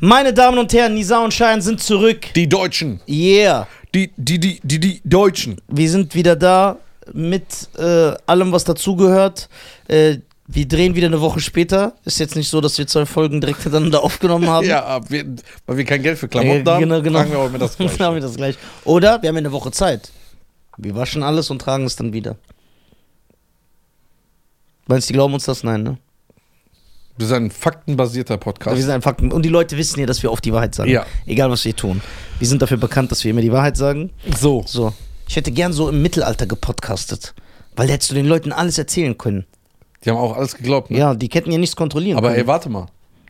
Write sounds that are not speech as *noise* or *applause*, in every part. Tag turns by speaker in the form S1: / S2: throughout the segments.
S1: Meine Damen und Herren, Nisa und Schein sind zurück.
S2: Die Deutschen.
S1: Yeah.
S2: Die, die, die, die, die Deutschen.
S1: Wir sind wieder da mit äh, allem, was dazugehört. Äh, wir drehen wieder eine Woche später. Ist jetzt nicht so, dass wir zwei Folgen direkt hintereinander *laughs* aufgenommen haben.
S2: Ja, aber wir, weil wir kein Geld für Klamotten
S1: Äh,
S2: haben,
S1: genau, genau.
S2: tragen *laughs* wir mit das
S1: Dann
S2: Gleiche.
S1: haben wir das gleich. Oder wir haben ja eine Woche Zeit. Wir waschen alles und tragen es dann wieder. Meinst du, die glauben uns das? Nein, ne?
S2: Wir sind ein faktenbasierter Podcast.
S1: Wir sind ein Fakten. Und die Leute wissen ja, dass wir oft die Wahrheit sagen.
S2: Ja.
S1: Egal, was wir tun. Wir sind dafür bekannt, dass wir immer die Wahrheit sagen.
S2: so.
S1: So. Ich hätte gern so im Mittelalter gepodcastet. Weil da hättest du den Leuten alles erzählen können.
S2: Die haben auch alles geglaubt, ne?
S1: Ja, die hätten ja nichts kontrollieren
S2: Aber
S1: können.
S2: ey, warte mal.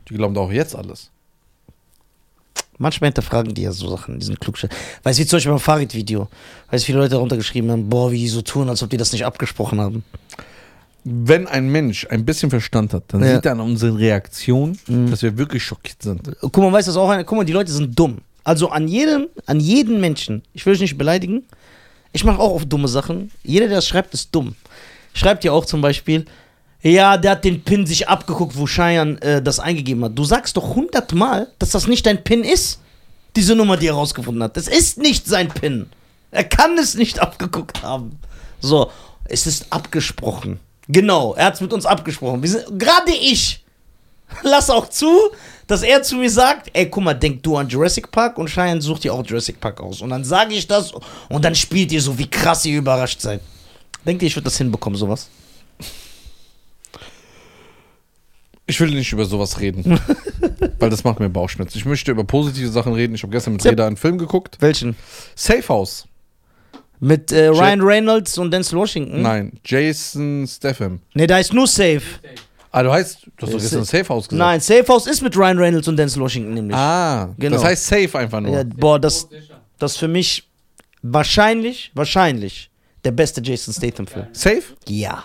S2: Die glauben doch auch jetzt alles.
S1: Manchmal hinterfragen die ja so Sachen, die sind klugscheißer. Weißt du, wie zum Beispiel beim Fahrrad-Video. Weißt du, viele Leute darunter geschrieben haben, boah, wie die so tun, als ob die das nicht abgesprochen haben.
S2: Wenn ein Mensch ein bisschen Verstand hat, dann
S1: Ja.
S2: sieht er an unseren Reaktionen,
S1: Mhm.
S2: dass wir wirklich schockiert sind.
S1: Guck mal, weißt du, das auch eine, guck mal, die Leute sind dumm. Also an jedem, an jeden Menschen, ich will euch nicht beleidigen, ich mache auch oft dumme Sachen. Jeder, der das schreibt, ist dumm. Schreibt ja auch zum Beispiel, ja, der hat den Pin sich abgeguckt, wo Cheyenne äh, das eingegeben hat. Du sagst doch hundertmal, dass das nicht dein Pin ist, diese Nummer, die er rausgefunden hat. Das ist nicht sein Pin. Er kann es nicht abgeguckt haben. So, es ist abgesprochen. Genau, er hat es mit uns abgesprochen. Gerade ich lass auch zu, dass er zu mir sagt, ey, guck mal, denk du an Jurassic Park und Cheyenne sucht dir auch Jurassic Park aus. Und dann sage ich das und dann spielt ihr so, wie krass ihr überrascht seid. Denkt ihr, ich würde das hinbekommen, sowas?
S2: Ich will nicht über sowas reden, *laughs* weil das macht mir Bauchschmerzen. Ich möchte über positive Sachen reden. Ich habe gestern mit. Reda einen Film geguckt.
S1: Welchen?
S2: Safe House.
S1: Mit äh, Ryan Reynolds und Denzel Washington?
S2: Nein, Jason Statham.
S1: Nee, da ist nur Safe.
S2: Ah, du heißt, du hast doch
S1: Ist-
S2: gestern Safe House gesagt.
S1: Nein, Safe House ist mit Ryan Reynolds und Denzel Washington nämlich.
S2: Ah,
S1: Genau.
S2: das heißt Safe einfach nur.
S1: Ja, boah, das, das ist für mich wahrscheinlich, wahrscheinlich der beste Jason Statham-Film.
S2: Safe?
S1: Ja.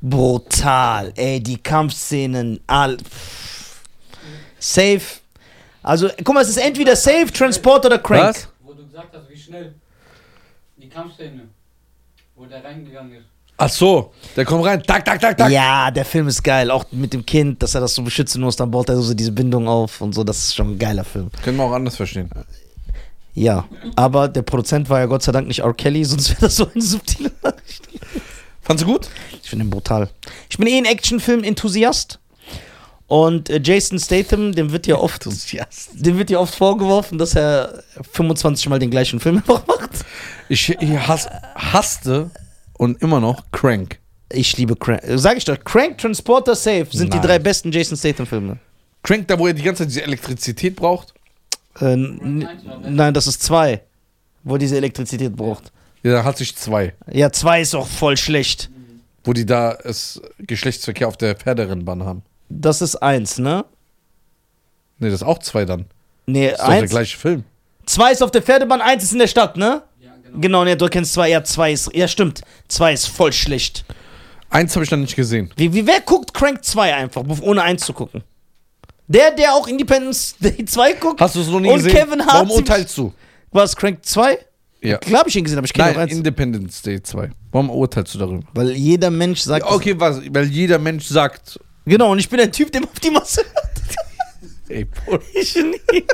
S1: Brutal. Ey, die Kampfszenen, all. pff. Safe. Also, guck mal, es ist entweder Safe, Transport oder Crank.
S2: Was?
S3: Wo du gesagt hast, wie schnell die Kampfszene, wo der reingegangen ist.
S2: Ach so, der kommt rein. Tak, tak, tak, tak.
S1: Ja, der Film ist geil. Auch mit dem Kind, dass er das so beschützen muss, dann baut er so diese Bindung auf und so. Das ist schon ein geiler Film.
S2: Können wir auch anders verstehen.
S1: Ja, aber der Produzent war ja Gott sei Dank nicht R. Kelly, sonst wäre das so eine subtile Nachricht.
S2: Fandst du gut?
S1: Ich finde ihn brutal. Ich bin eh ein Actionfilm-Enthusiast. Und äh, Jason Statham, dem wird ja oft dem wird ja oft vorgeworfen, dass er 25 Mal den gleichen Film *laughs* einfach macht.
S2: Ich, ich hass, hasste und immer noch Crank.
S1: Ich liebe Crank. Sag ich doch, Crank, Transporter, Safe sind
S2: Nein.
S1: die drei besten Jason Statham-Filme.
S2: Crank, da wo er die ganze Zeit diese Elektrizität braucht.
S1: Äh, nein, das ist zwei, wo er diese Elektrizität braucht.
S2: Ja, da hat sich zwei.
S1: Ja, zwei ist auch voll schlecht.
S2: Wo die da es Geschlechtsverkehr auf der Pferderennbahn haben.
S1: Das ist eins, ne?
S2: Ne, das ist auch zwei dann.
S1: Nee,
S2: Das ist der
S1: eins.
S2: gleiche Film.
S1: Zwei ist auf der Pferdebahn, eins ist in der Stadt, ne?
S3: Ja, genau.
S1: Genau, ne, du kennst zwei. Ja, zwei ist. Ja, stimmt. Zwei ist voll schlecht.
S2: Eins habe ich dann nicht gesehen.
S1: Wie, wie wer guckt Crank 2 einfach, ohne eins zu gucken? Der, der auch Independence Day 2 guckt?
S2: Hast du es noch nie
S1: Und
S2: gesehen?
S1: Kevin Hart
S2: Warum urteilst du?
S1: War es Crank 2?
S2: Ja.
S1: Klar habe ich ihn gesehen, aber ich kenne auch
S2: Nein,
S1: eins.
S2: Independence Day 2. Warum urteilst du darüber?
S1: Weil jeder Mensch sagt.
S2: Ja, okay, was? Weil jeder Mensch sagt.
S1: Genau, und ich bin der Typ, der auf die Masse hört. *laughs*
S2: Ey, Bruder.
S1: Ich nie. *laughs*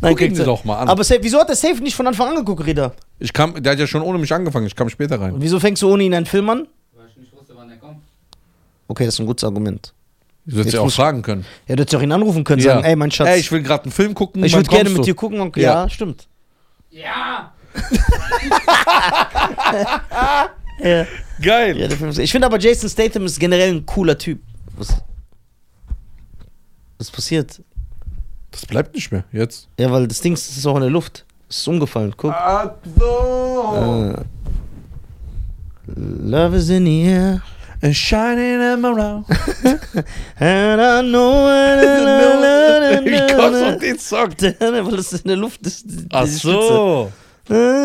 S1: Nein,
S2: doch mal an.
S1: Aber Safe, wieso hat der Safe nicht von Anfang an geguckt, Reda?
S2: Ich kam, der hat ja schon ohne mich angefangen. Ich kam später rein.
S1: Und wieso fängst du ohne ihn einen Film an?
S3: Weil ich nicht wusste, wann er kommt.
S1: Okay, das ist ein gutes Argument.
S2: Du hättest ja auch fragen können.
S1: Ja, du hättest doch ihn anrufen können,
S2: Ja.
S1: sagen, ey, mein Schatz,
S2: Ey, ich will gerade einen Film gucken.
S1: ich würde gerne mit
S2: du?
S1: dir gucken, Onkel. Ja,
S2: Ja.
S1: stimmt.
S3: Ja! *laughs*
S1: Ja.
S2: Geil.
S1: Ja, der Film ist, ich finde aber Jason Statham ist generell ein cooler Typ. Was, was passiert?
S2: Das bleibt nicht mehr. Jetzt.
S1: Ja, weil das Ding ist ist auch in der Luft. Es ist umgefallen, guck.
S2: Ach so.
S1: Äh, Love is in the air.
S2: A shining emerald. *laughs*
S1: And I know *laughs*
S2: Ich komm auf den Song. *laughs*
S1: Weil es in der Luft ist.
S2: Ach so.
S1: Spitze.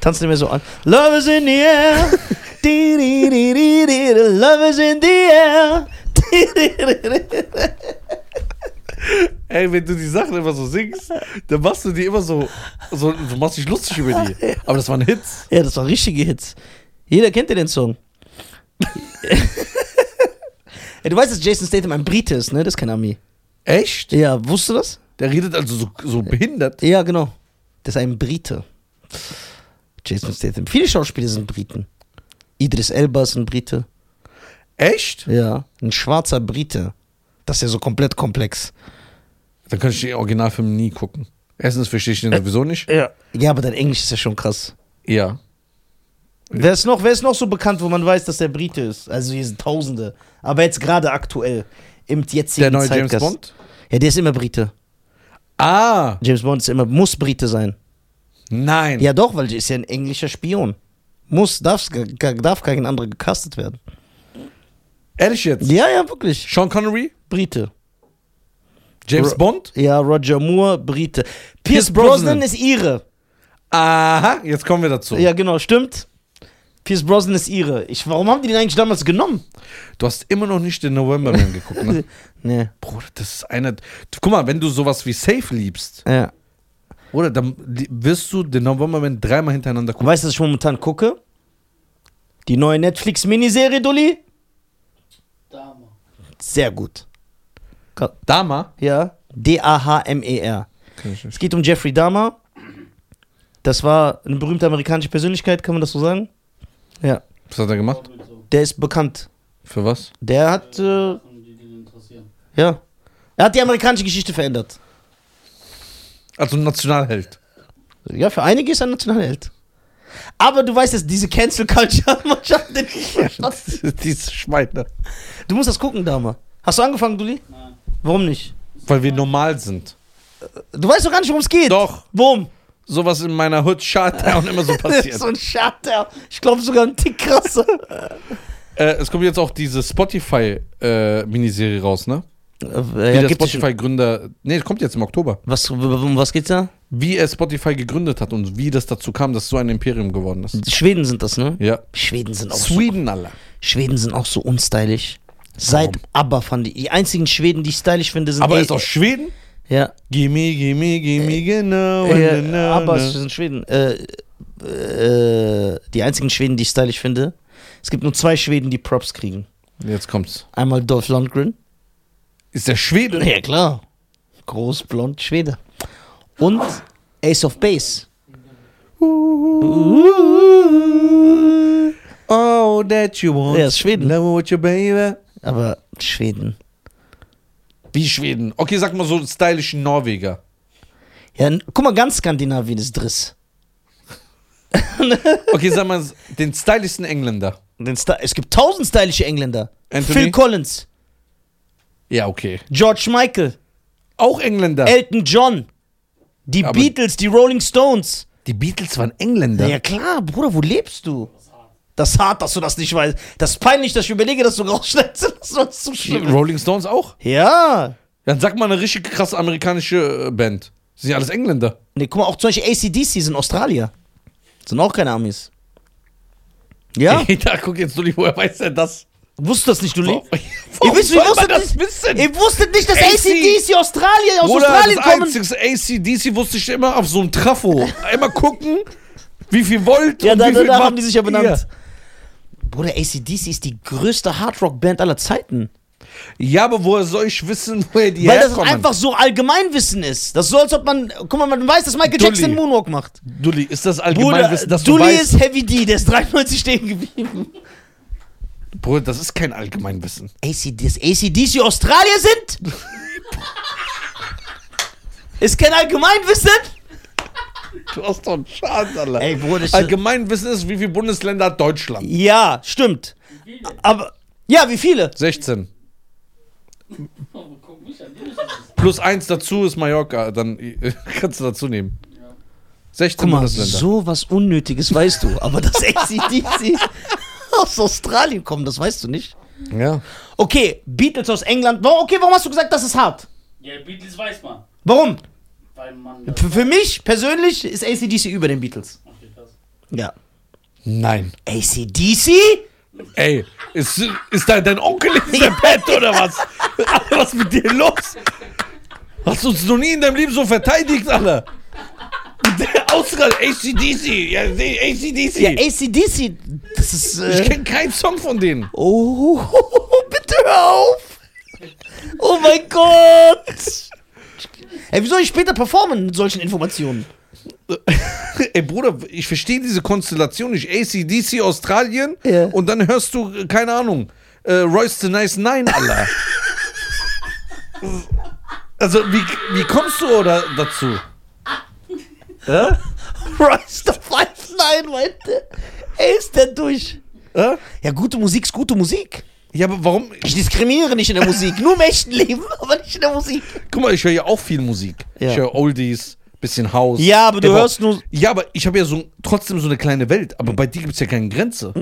S1: Tanzt nicht mehr so an. Love is in the air. *laughs* Love is in the air. *laughs*
S2: Ey, wenn du die Sachen immer so singst, dann machst du die immer so, so du machst dich lustig über die. *laughs* Aber das waren Hits.
S1: Ja, das waren richtige Hits. Jeder kennt ja den Song. ja, du weißt, dass Jason Statham ein Brite ist, ne? Das ist kein Ami.
S2: Echt?
S1: Ja, wusstest du das?
S2: Der redet also so, so behindert.
S1: Ja, genau. Das ist ein Brite. Jason Statham. Viele Schauspieler sind Briten. Idris Elba ist ein Brite.
S2: Echt?
S1: Ja, ein schwarzer Brite. Das ist ja so komplett komplex.
S2: Dann kann ich den Originalfilm nie gucken. Erstens verstehe ich den sowieso nicht.
S1: Ja. Ja, aber dein Englisch ist ja schon krass.
S2: Ja.
S1: Wer ist, noch, wer ist noch so bekannt, wo man weiß, dass der Brite ist? Also hier sind Tausende. Aber jetzt gerade aktuell. Im jetzigen
S2: Der neue James
S1: Zeitgeist.
S2: Bond?
S1: Ja, der ist immer Brite.
S2: Ah,
S1: James Bond ist immer, muss Brite sein.
S2: nein.
S1: Ja doch, weil ist ja ein englischer Spion. Muss, darf, darf kein anderer gecastet werden.
S2: Ehrlich jetzt?
S1: Ja, ja, wirklich.
S2: Sean Connery?
S1: Brite.
S2: James
S1: Ro-
S2: Bond?
S1: Ja, Roger Moore, Brite. Pierce
S2: Pierce
S1: Brosnan
S2: Brosnan.
S1: ist ihre.
S2: Aha, jetzt kommen wir dazu.
S1: Ja, genau, stimmt. Pierce Brosnan ist ihre. Ich, warum haben die den eigentlich damals genommen?
S2: Du hast immer noch nicht den November Man geguckt, ne? *laughs*
S1: Nee.
S2: Bruder, das ist einer. Guck mal, wenn du sowas wie Safe liebst,
S1: Ja.
S2: oder dann wirst du den November Man dreimal hintereinander gucken.
S1: weißt du, was ich momentan gucke? Die neue Netflix-Miniserie, Dulli?
S3: Dame.
S1: Sehr gut.
S2: Dama?
S1: Ja. D-A-H-M-E-R.
S2: Ich
S1: Es geht um Jeffrey Dahmer. Das war eine berühmte amerikanische Persönlichkeit, kann man das so sagen? Ja.
S2: Was hat er gemacht?
S1: Der ist bekannt.
S2: Für was?
S1: Der hat, äh,
S3: den
S1: ja. Er hat die amerikanische Geschichte verändert.
S2: Also ein Nationalheld.
S1: Ja, für einige ist er ein Nationalheld. Aber du weißt, dass diese Cancel Culture *laughs* manchmal nicht
S2: Diese Schweine.
S1: Du musst das gucken, Dahmer. Hast du angefangen, Dulli?
S3: Nein.
S1: Warum nicht?
S2: Weil wir normal sind.
S1: Du weißt doch gar nicht, worum es geht.
S2: Doch.
S1: Worum?
S2: Sowas in meiner Hood Shutdown immer so *laughs* passiert.
S1: so ein Schatter. Ich glaube sogar ein Tick krasser.
S2: äh, es kommt jetzt auch diese Spotify-Miniserie raus, ne?
S1: äh,
S2: Wie
S1: ja,
S2: der
S1: gibt es-
S2: Spotify-Gründer. Nee, kommt jetzt im Oktober.
S1: was, um was geht's da?
S2: Wie er Spotify gegründet hat und wie das dazu kam, dass so ein Imperium geworden ist.
S1: Schweden sind das, ne?
S2: Ja.
S1: Schweden sind auch so,
S2: Sweden, Alter.
S1: Schweden sind auch so unstylisch. Seit
S2: Warum?
S1: ABBA fand ich. Die einzigen Schweden, die ich stylisch finde, sind
S2: Aber er
S1: eh-
S2: ist aus Schweden?
S1: Ja,
S2: Gimme, gimme, gimme, genau.
S1: äh,
S2: genau,
S1: ABBA
S2: genau.
S1: sind Schweden. Äh, äh, die einzigen Schweden, die ich stylisch finde. Es gibt nur zwei Schweden, die Props kriegen.
S2: Jetzt kommt's.
S1: Einmal Dolph Lundgren.
S2: Ist der Schwede?
S1: Ja, klar. Groß, blond, Schwede. Und Ace of Base.
S2: Oh, that you want.
S1: Ja, ist Schweden.
S2: Love what you baby.
S1: Aber Schweden.
S2: Wie Schweden? Okay, sag mal so stylischen Norweger.
S1: Ja, guck mal, ganz Skandinavien ist Driss. *laughs*
S2: Okay, sag mal den stylischsten Engländer.
S1: Den Sta- Es gibt tausend stylische Engländer.
S2: Anthony?
S1: Phil Collins,
S2: Ja, okay.
S1: George Michael,
S2: Auch Engländer.
S1: Elton John, die
S2: Aber-
S1: Beatles, die Rolling Stones.
S2: Die Beatles waren Engländer.
S1: Ja. klar, Bruder, wo lebst du?
S3: Das ist hart.
S1: Dass du das nicht weißt. Das ist peinlich, dass ich überlege, dass du rausschneidest. *laughs* Das ist zu schlimm.
S2: Rolling Stones auch?
S1: Ja.
S2: Dann sag mal eine richtig krasse amerikanische äh, Band. Sind ja alles Engländer.
S1: Nee, guck mal, auch zum Beispiel ACDC sind Australier. Sind auch keine Amis. Ja?
S2: Ey, *laughs* da guck jetzt Dulli, woher weiß er das?
S1: Wusstest du das nicht, du
S2: Warum,
S1: Ihr *laughs* wisst,
S2: soll man das
S1: nicht-
S2: wissen?
S1: Ihr wusstet nicht, dass
S2: AC
S1: ACDC Australier aus
S2: Bruder,
S1: Australien
S2: das
S1: kommen.
S2: einzige ACDC wusste ich immer auf so einem Trafo. Einmal gucken, wie viel Volt
S1: Ja,
S2: und
S1: da,
S2: wie viel
S1: danach
S2: Watt
S1: haben die sich ja benannt.
S2: hier.
S1: Bruder, ACDC ist die größte Hardrock-Band aller Zeiten.
S2: Ja, aber woher soll ich wissen, *laughs* woher die
S1: Weil das
S2: herkommen?
S1: einfach so Allgemeinwissen ist. Das ist so, als ob man. Guck mal, man weiß, dass Michael
S2: Dulli.
S1: Jackson Moonwalk macht.
S2: Dulli, ist das Allgemeinwissen, dass du
S1: Dulli
S2: weißt?
S1: ist Heavy D, der ist 93 stehen geblieben.
S2: Bruder, das ist kein Allgemeinwissen.
S1: AC, dass ACDC Australier sind? *laughs* ist kein Allgemeinwissen?
S2: Du hast doch einen Schaden, Alter.
S1: Ey, Bruder, das
S2: Allgemeinwissen ist, wie viele Bundesländer hat Deutschland?
S1: Ja, stimmt.
S3: Wie viele?
S1: Aber. Ja, wie viele?
S2: 16.
S3: Oh, guck mich an, die wissen es.
S2: Plus eins dazu ist Mallorca, dann äh, *laughs* kannst du dazu nehmen.
S3: Ja.
S2: 16
S1: Guck mal,
S2: Bundesländer.
S1: so was Unnötiges weißt du. Aber dass *laughs* ACDC aus Australien kommen, das weißt du nicht.
S2: Ja.
S1: Okay, Beatles aus England. Warum- Okay, warum hast du gesagt, das ist hart?
S3: Ja, Beatles weiß man.
S1: Warum?
S3: Weil man. das-
S1: Für, für mich persönlich ist ACDC über den Beatles.
S3: Okay, krass.
S1: Ja.
S2: Nein.
S1: ACDC?
S2: Ey, ist, ist da dein Onkel in der *laughs* Bett oder was? Alter, was ist mit dir los? Hast du uns noch nie in deinem Leben so verteidigt, Alter? Der Aus gerade ACDC. Ja, ACDC.
S1: Ja, ACDC, das ist. Äh,
S2: ich kenne keinen Song von denen.
S1: oh, *laughs* bitte hör auf! Oh mein Gott! Ey, wie soll ich später performen mit solchen Informationen? *laughs*
S2: Ey, Bruder, ich verstehe diese Konstellation nicht. ACDC Australien
S1: Ja.
S2: und dann hörst du, äh, keine Ahnung, äh, Royce the Nice Nine, Alter. *laughs* also, wie, wie kommst du oder dazu? Ja? *laughs*
S1: Rise the Five Nine, meinte. Ey, ist der durch.
S2: Ja?
S1: Ja, gute Musik ist gute Musik.
S2: Ja, aber warum?
S1: Ich diskriminiere nicht in der Musik, nur im echten Leben, *laughs* aber nicht in der Musik.
S2: Guck mal, ich höre ja auch viel Musik.
S1: Ja.
S2: Ich höre Oldies, bisschen House.
S1: Ja, aber du
S2: Hip-Hop.
S1: hörst nur-
S2: Ja, aber ich habe ja so trotzdem so eine kleine Welt. Aber bei dir gibt es ja keine Grenze.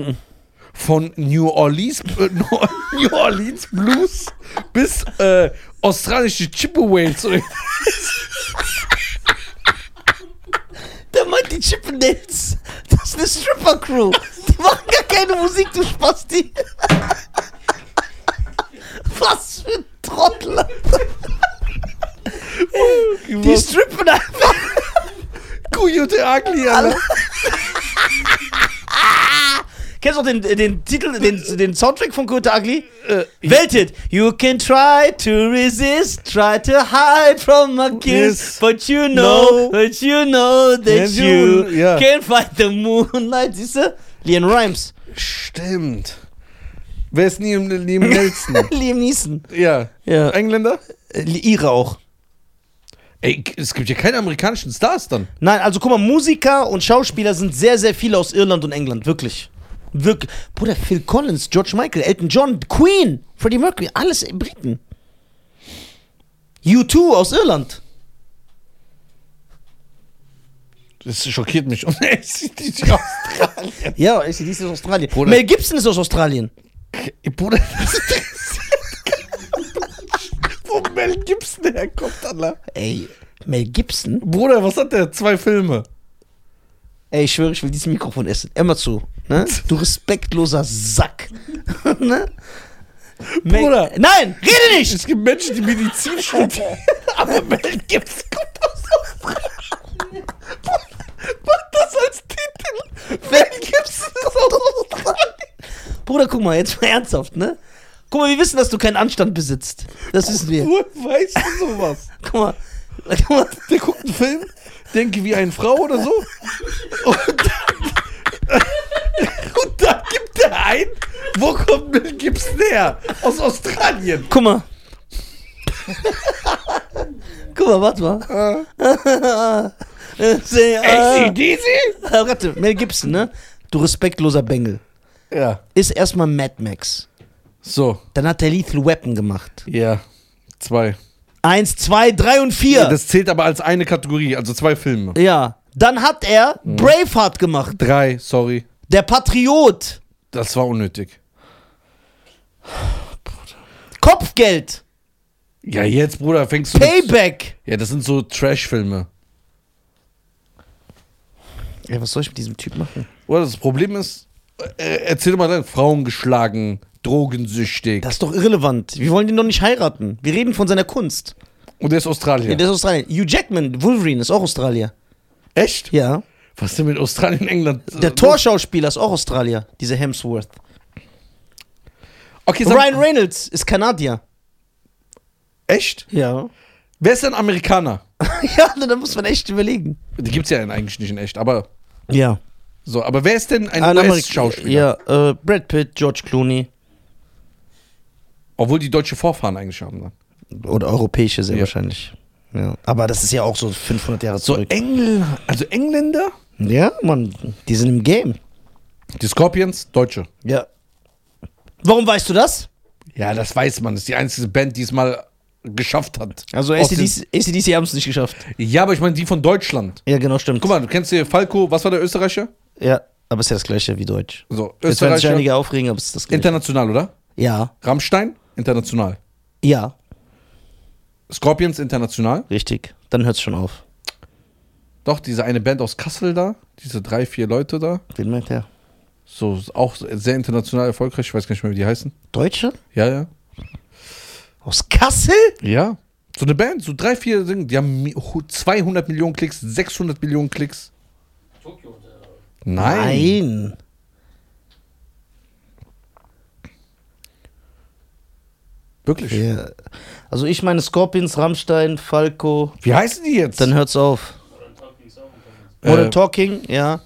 S2: Von New Orleans, äh, *laughs* New Orleans Blues bis äh, australische Chippeways. *laughs*
S1: Der meint die Chippendales. Das ist eine Stripper-Crew. Die machen gar keine Musik, du Spasti. Was für ein Trottel. *laughs* Die strippen einfach.
S2: Coyote Ugly, Alter. *laughs*
S1: Kennst du den, den Titel, den, den Soundtrack von Good Ugly? Welthit. You can try to resist, try to hide from my kiss,
S2: Yes.
S1: but you know,
S2: No.
S1: but you know that
S2: Yeah,
S1: you
S2: you- ja.
S1: can fight the moonlight. Siehst du? Liam Rhymes.
S2: Stimmt. Wer ist Liam, Liam *laughs* Nelson?
S1: Liam Neeson.
S2: ja.
S1: Ja.
S2: Engländer?
S1: Äh, Ihre auch.
S2: Ey, es gibt ja keine amerikanischen Stars dann.
S1: Nein, also guck mal, Musiker und Schauspieler sind sehr, sehr viele aus Irland und England, wirklich. Wirklich. Bruder, Phil Collins, George Michael, Elton John, Queen, Freddie Mercury, alles Briten. U2 aus Irland.
S2: Das schockiert mich. *laughs* Und ACDC Australien.
S1: Ja, ACDC ist aus Australien.
S2: Bruder.
S1: Mel Gibson ist aus Australien.
S2: Bruder, das keinen. *laughs* Wo Mel Gibson herkommt, Alter.
S1: Ey, Mel Gibson?
S2: Bruder, was hat der? Zwei Filme.
S1: Ey, ich schwöre, ich will dieses Mikrofon essen. Immer zu. Ne? Du respektloser Sack. *laughs* ne? Mel-
S2: Bruder.
S1: Nein, rede nicht!
S2: Es gibt Menschen, die Medizin studieren. *laughs* Aber Mel Gibson kommt aus Australien. Mach das als Titel. Mel Gibson ist aus Australien.
S1: Bruder, guck mal, jetzt mal ernsthaft, ne? Guck mal, wir wissen, dass du keinen Anstand besitzt. Das wissen wir.
S2: Woher weißt du sowas? *laughs*
S1: Guck mal. Guck mal.
S2: Der guckt einen Film, denke wie eine Frau oder so. Und dann, *laughs* und dann gibt er ein, wo kommt Mel Gibson her? Aus Australien.
S1: Guck mal. Guck mal, warte mal. Say, ah. *laughs*
S2: ACDC?
S1: Ah, Warte, Mel Gibson, ne? Du respektloser Bengel.
S2: Ja.
S1: Ist erstmal Mad Max.
S2: So,
S1: Dann hat er Lethal Weapon gemacht.
S2: ja. Zwei.
S1: Eins, zwei, drei und vier.
S2: Das zählt aber als eine Kategorie, also zwei Filme.
S1: ja. Dann hat er Braveheart gemacht.
S2: Drei, sorry.
S1: Der Patriot.
S2: Das war unnötig.
S1: Kopfgeld.
S2: Ja, jetzt, Bruder, fängst du. mit-
S1: Payback.
S2: Ja, das sind so Trash-Filme.
S1: Ey, was soll ich mit diesem Typ machen?
S2: Oder das Problem ist, äh, erzähl mal dann, Frauen geschlagen, drogensüchtig.
S1: Das ist doch irrelevant. Wir wollen den doch nicht heiraten. Wir reden von seiner Kunst.
S2: Und der ist Australier.
S1: Ja. Der ist Australien. Hugh Jackman, Wolverine, ist auch Australier.
S2: Echt?
S1: Ja.
S2: Was ist denn mit Australien, England?
S1: Der Torschauspieler ist auch Australier, dieser Hemsworth.
S2: Okay,
S1: Ryan Reynolds ist Kanadier.
S2: Echt?
S1: Ja.
S2: Wer ist denn Amerikaner? *laughs*
S1: ja, da muss man echt überlegen.
S2: Die gibt's ja eigentlich nicht in echt, aber
S1: Ja.
S2: So, aber wer ist denn ein
S1: Ein
S2: US-Schauspieler?
S1: Ja, äh, Brad Pitt, George Clooney.
S2: Obwohl die deutsche Vorfahren eigentlich haben. Dann.
S1: Oder europäische sehr
S2: Ja.
S1: wahrscheinlich. Ja. Aber das ist ja auch so 500 Jahre
S2: So
S1: zurück.
S2: Engl also Engländer?
S1: Ja, Mann, die sind im Game.
S2: Die Scorpions, Deutsche.
S1: Ja. Warum weißt du das?
S2: Ja, das weiß man. Das ist die einzige Band, die es mal geschafft hat.
S1: Also ACDC, haben es nicht geschafft.
S2: Ja, aber ich meine die von Deutschland.
S1: Ja, genau, stimmt.
S2: Guck mal, du kennst hier Falco, was war der Österreicher?
S1: Ja, aber ist ja das gleiche wie Deutsch.
S2: So,
S1: Jetzt werden sich einige aufregen, aber es ist das gleiche.
S2: International, oder?
S1: ja,
S2: Rammstein, international.
S1: ja,
S2: Scorpions, international.
S1: richtig. Dann hört's schon auf.
S2: Doch, diese eine Band aus Kassel da, diese drei, vier Leute da.
S1: Wen meint der?
S2: So, auch sehr international erfolgreich. Ich weiß gar nicht mehr, wie die heißen.
S1: Deutsche?
S2: Ja, ja.
S1: Aus Kassel?
S2: Ja. So eine Band, so drei, vier Dinge, die haben mi- 200 Millionen Klicks, 600 Millionen Klicks.
S3: Tokio.
S2: Nein.
S1: Nein.
S2: Wirklich?
S1: Ja. Also ich meine Scorpions, Rammstein, Falco,
S2: Wie heißen die jetzt?
S1: dann hört's auf.
S3: Oder Talking.
S2: Äh,
S1: Modern Talking, ja.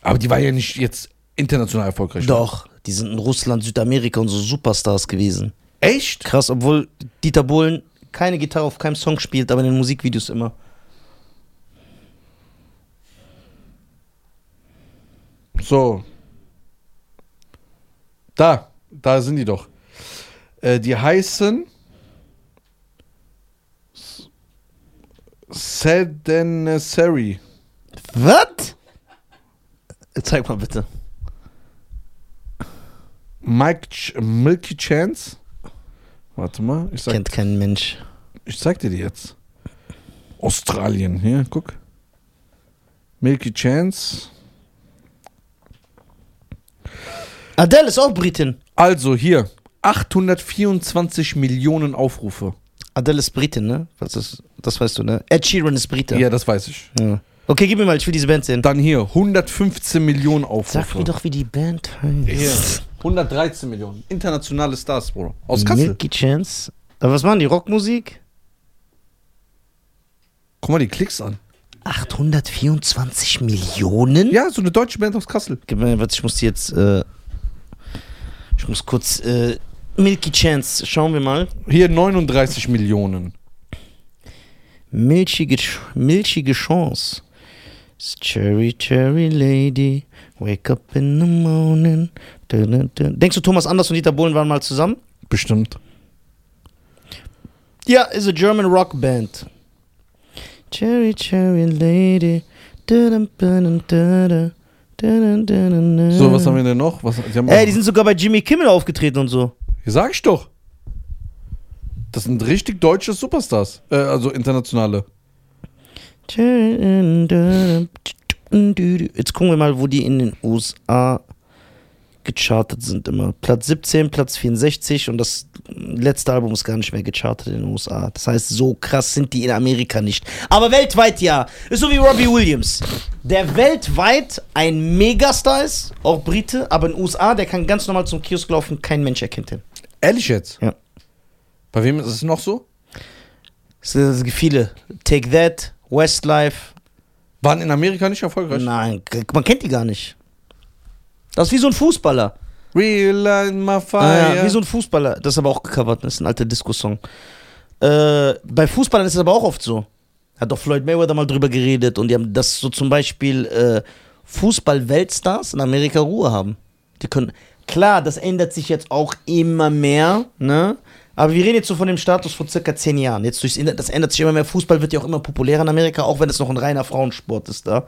S2: aber die war ja nicht jetzt international erfolgreich.
S1: Doch, die sind in Russland, Südamerika und so Superstars gewesen.
S2: Echt?
S1: Krass, obwohl Dieter Bohlen keine Gitarre auf keinem Song spielt, aber in den Musikvideos immer.
S2: So. Da, da sind die doch. Äh, die heißen Sedenessary.
S1: Was? Zeig mal bitte.
S2: Mike Ch Milky Chance. Warte mal, ich, sag,
S1: Kennt kein Mensch.
S2: ich zeig dir die jetzt. Australien, hier, guck. Milky Chance.
S1: Adele ist auch Britin.
S2: Also hier, 824 Millionen Aufrufe.
S1: Adele ist Britin, ne? Was ist, das weißt du, ne? Ed Sheeran ist Brite.
S2: Ja, das weiß ich.
S1: Ja. Okay, gib mir mal, ich will diese Band sehen.
S2: Dann hier, 115 Millionen Aufrufe.
S1: Sag mir doch, wie die Band
S2: Hier,
S1: heißt.
S2: 113 Millionen. Internationale Stars, Bro. Aus Kassel.
S1: Milky Chance. Aber was machen die? Rockmusik?
S2: Guck mal die Klicks an.
S1: 824 Millionen?
S2: Ja, so eine deutsche Band aus Kassel.
S1: Gib mir, warte, ich muss die jetzt, äh, ich muss kurz, äh, Milky Chance, schauen wir mal.
S2: Hier 39 Millionen.
S1: Milchige, Ch- milchige Chance. Cherry, cherry lady, wake up in the morning. Denkst du, Thomas Anders und Dieter Bohlen waren mal zusammen?
S2: Bestimmt.
S1: Ja, ist a German rock band. Cherry, cherry lady.
S2: So, was haben wir denn noch? Was, die haben
S1: Ey, die sind sogar bei Jimmy Kimmel aufgetreten und so.
S2: Sag ich doch. Das sind richtig deutsche Superstars. Äh, also internationale.
S1: Jetzt gucken wir mal, wo die in den USA gechartet sind immer. Platz 17, Platz 64 und das letzte Album ist gar nicht mehr gechartet in den USA. Das heißt, so krass sind die in Amerika nicht. Aber weltweit ja. Ist so wie Robbie Williams. Der weltweit ein Megastar ist, auch Brite, aber in den USA, der kann ganz normal zum Kiosk laufen, kein Mensch erkennt ihn.
S2: Ehrlich jetzt?
S1: Ja.
S2: Bei wem ist es noch so?
S1: Es sind viele. Take That, Westlife,
S2: Waren in Amerika nicht erfolgreich?
S1: Nein, man kennt die gar nicht. Das ist wie so ein Fußballer.
S2: Real Light My
S1: Ah,
S2: Fire.
S1: ja, wie so ein Fußballer. Das ist aber auch gecovert, das ist ein alter Disco-Song. Äh, bei Fußballern ist es aber auch oft so. Hat doch Floyd Mayweather mal drüber geredet und die haben, dass so zum Beispiel äh, Fußball-Weltstars in Amerika Ruhe haben. Die können. Klar, das ändert sich jetzt auch immer mehr, ne? Aber wir reden jetzt so von dem Status vor circa zehn Jahren. Jetzt durchs Internet, das ändert sich immer mehr. Fußball wird ja auch immer populärer in Amerika, auch wenn es noch ein reiner Frauensport ist da.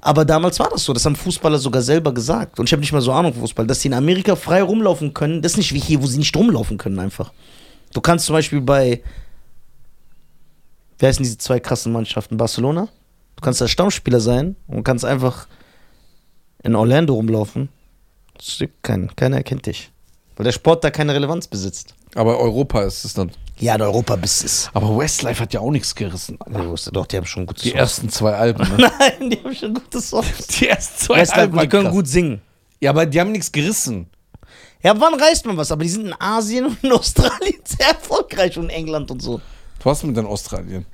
S1: Aber damals war das so, das haben Fußballer sogar selber gesagt. Und ich habe nicht mal so Ahnung von Fußball, dass sie in Amerika frei rumlaufen können. Das ist nicht wie hier, wo sie nicht rumlaufen können einfach. Du kannst zum Beispiel bei, wie heißen diese zwei krassen Mannschaften? Barcelona? Du kannst da Stammspieler sein und kannst einfach in Orlando rumlaufen. Das keinen, keiner erkennt dich. Weil der Sport da keine Relevanz besitzt.
S2: Aber Europa ist es dann.
S1: Ja, in Europa bist es.
S2: Aber Westlife hat ja auch nichts gerissen.
S1: Ja, wusste doch, die haben schon gute
S2: Die
S1: Songs.
S2: ersten zwei Alben. Ne? *laughs*
S1: Nein, die haben schon gute Songs. *laughs*
S2: Die ersten zwei
S1: Westlife,
S2: Alben.
S1: die können
S2: krass.
S1: gut singen.
S2: Ja, aber die haben nichts gerissen.
S1: Ja, wann reißt man was? Aber die sind in Asien und in Australien *laughs* sehr erfolgreich und in England und so.
S2: Was mit in Australien?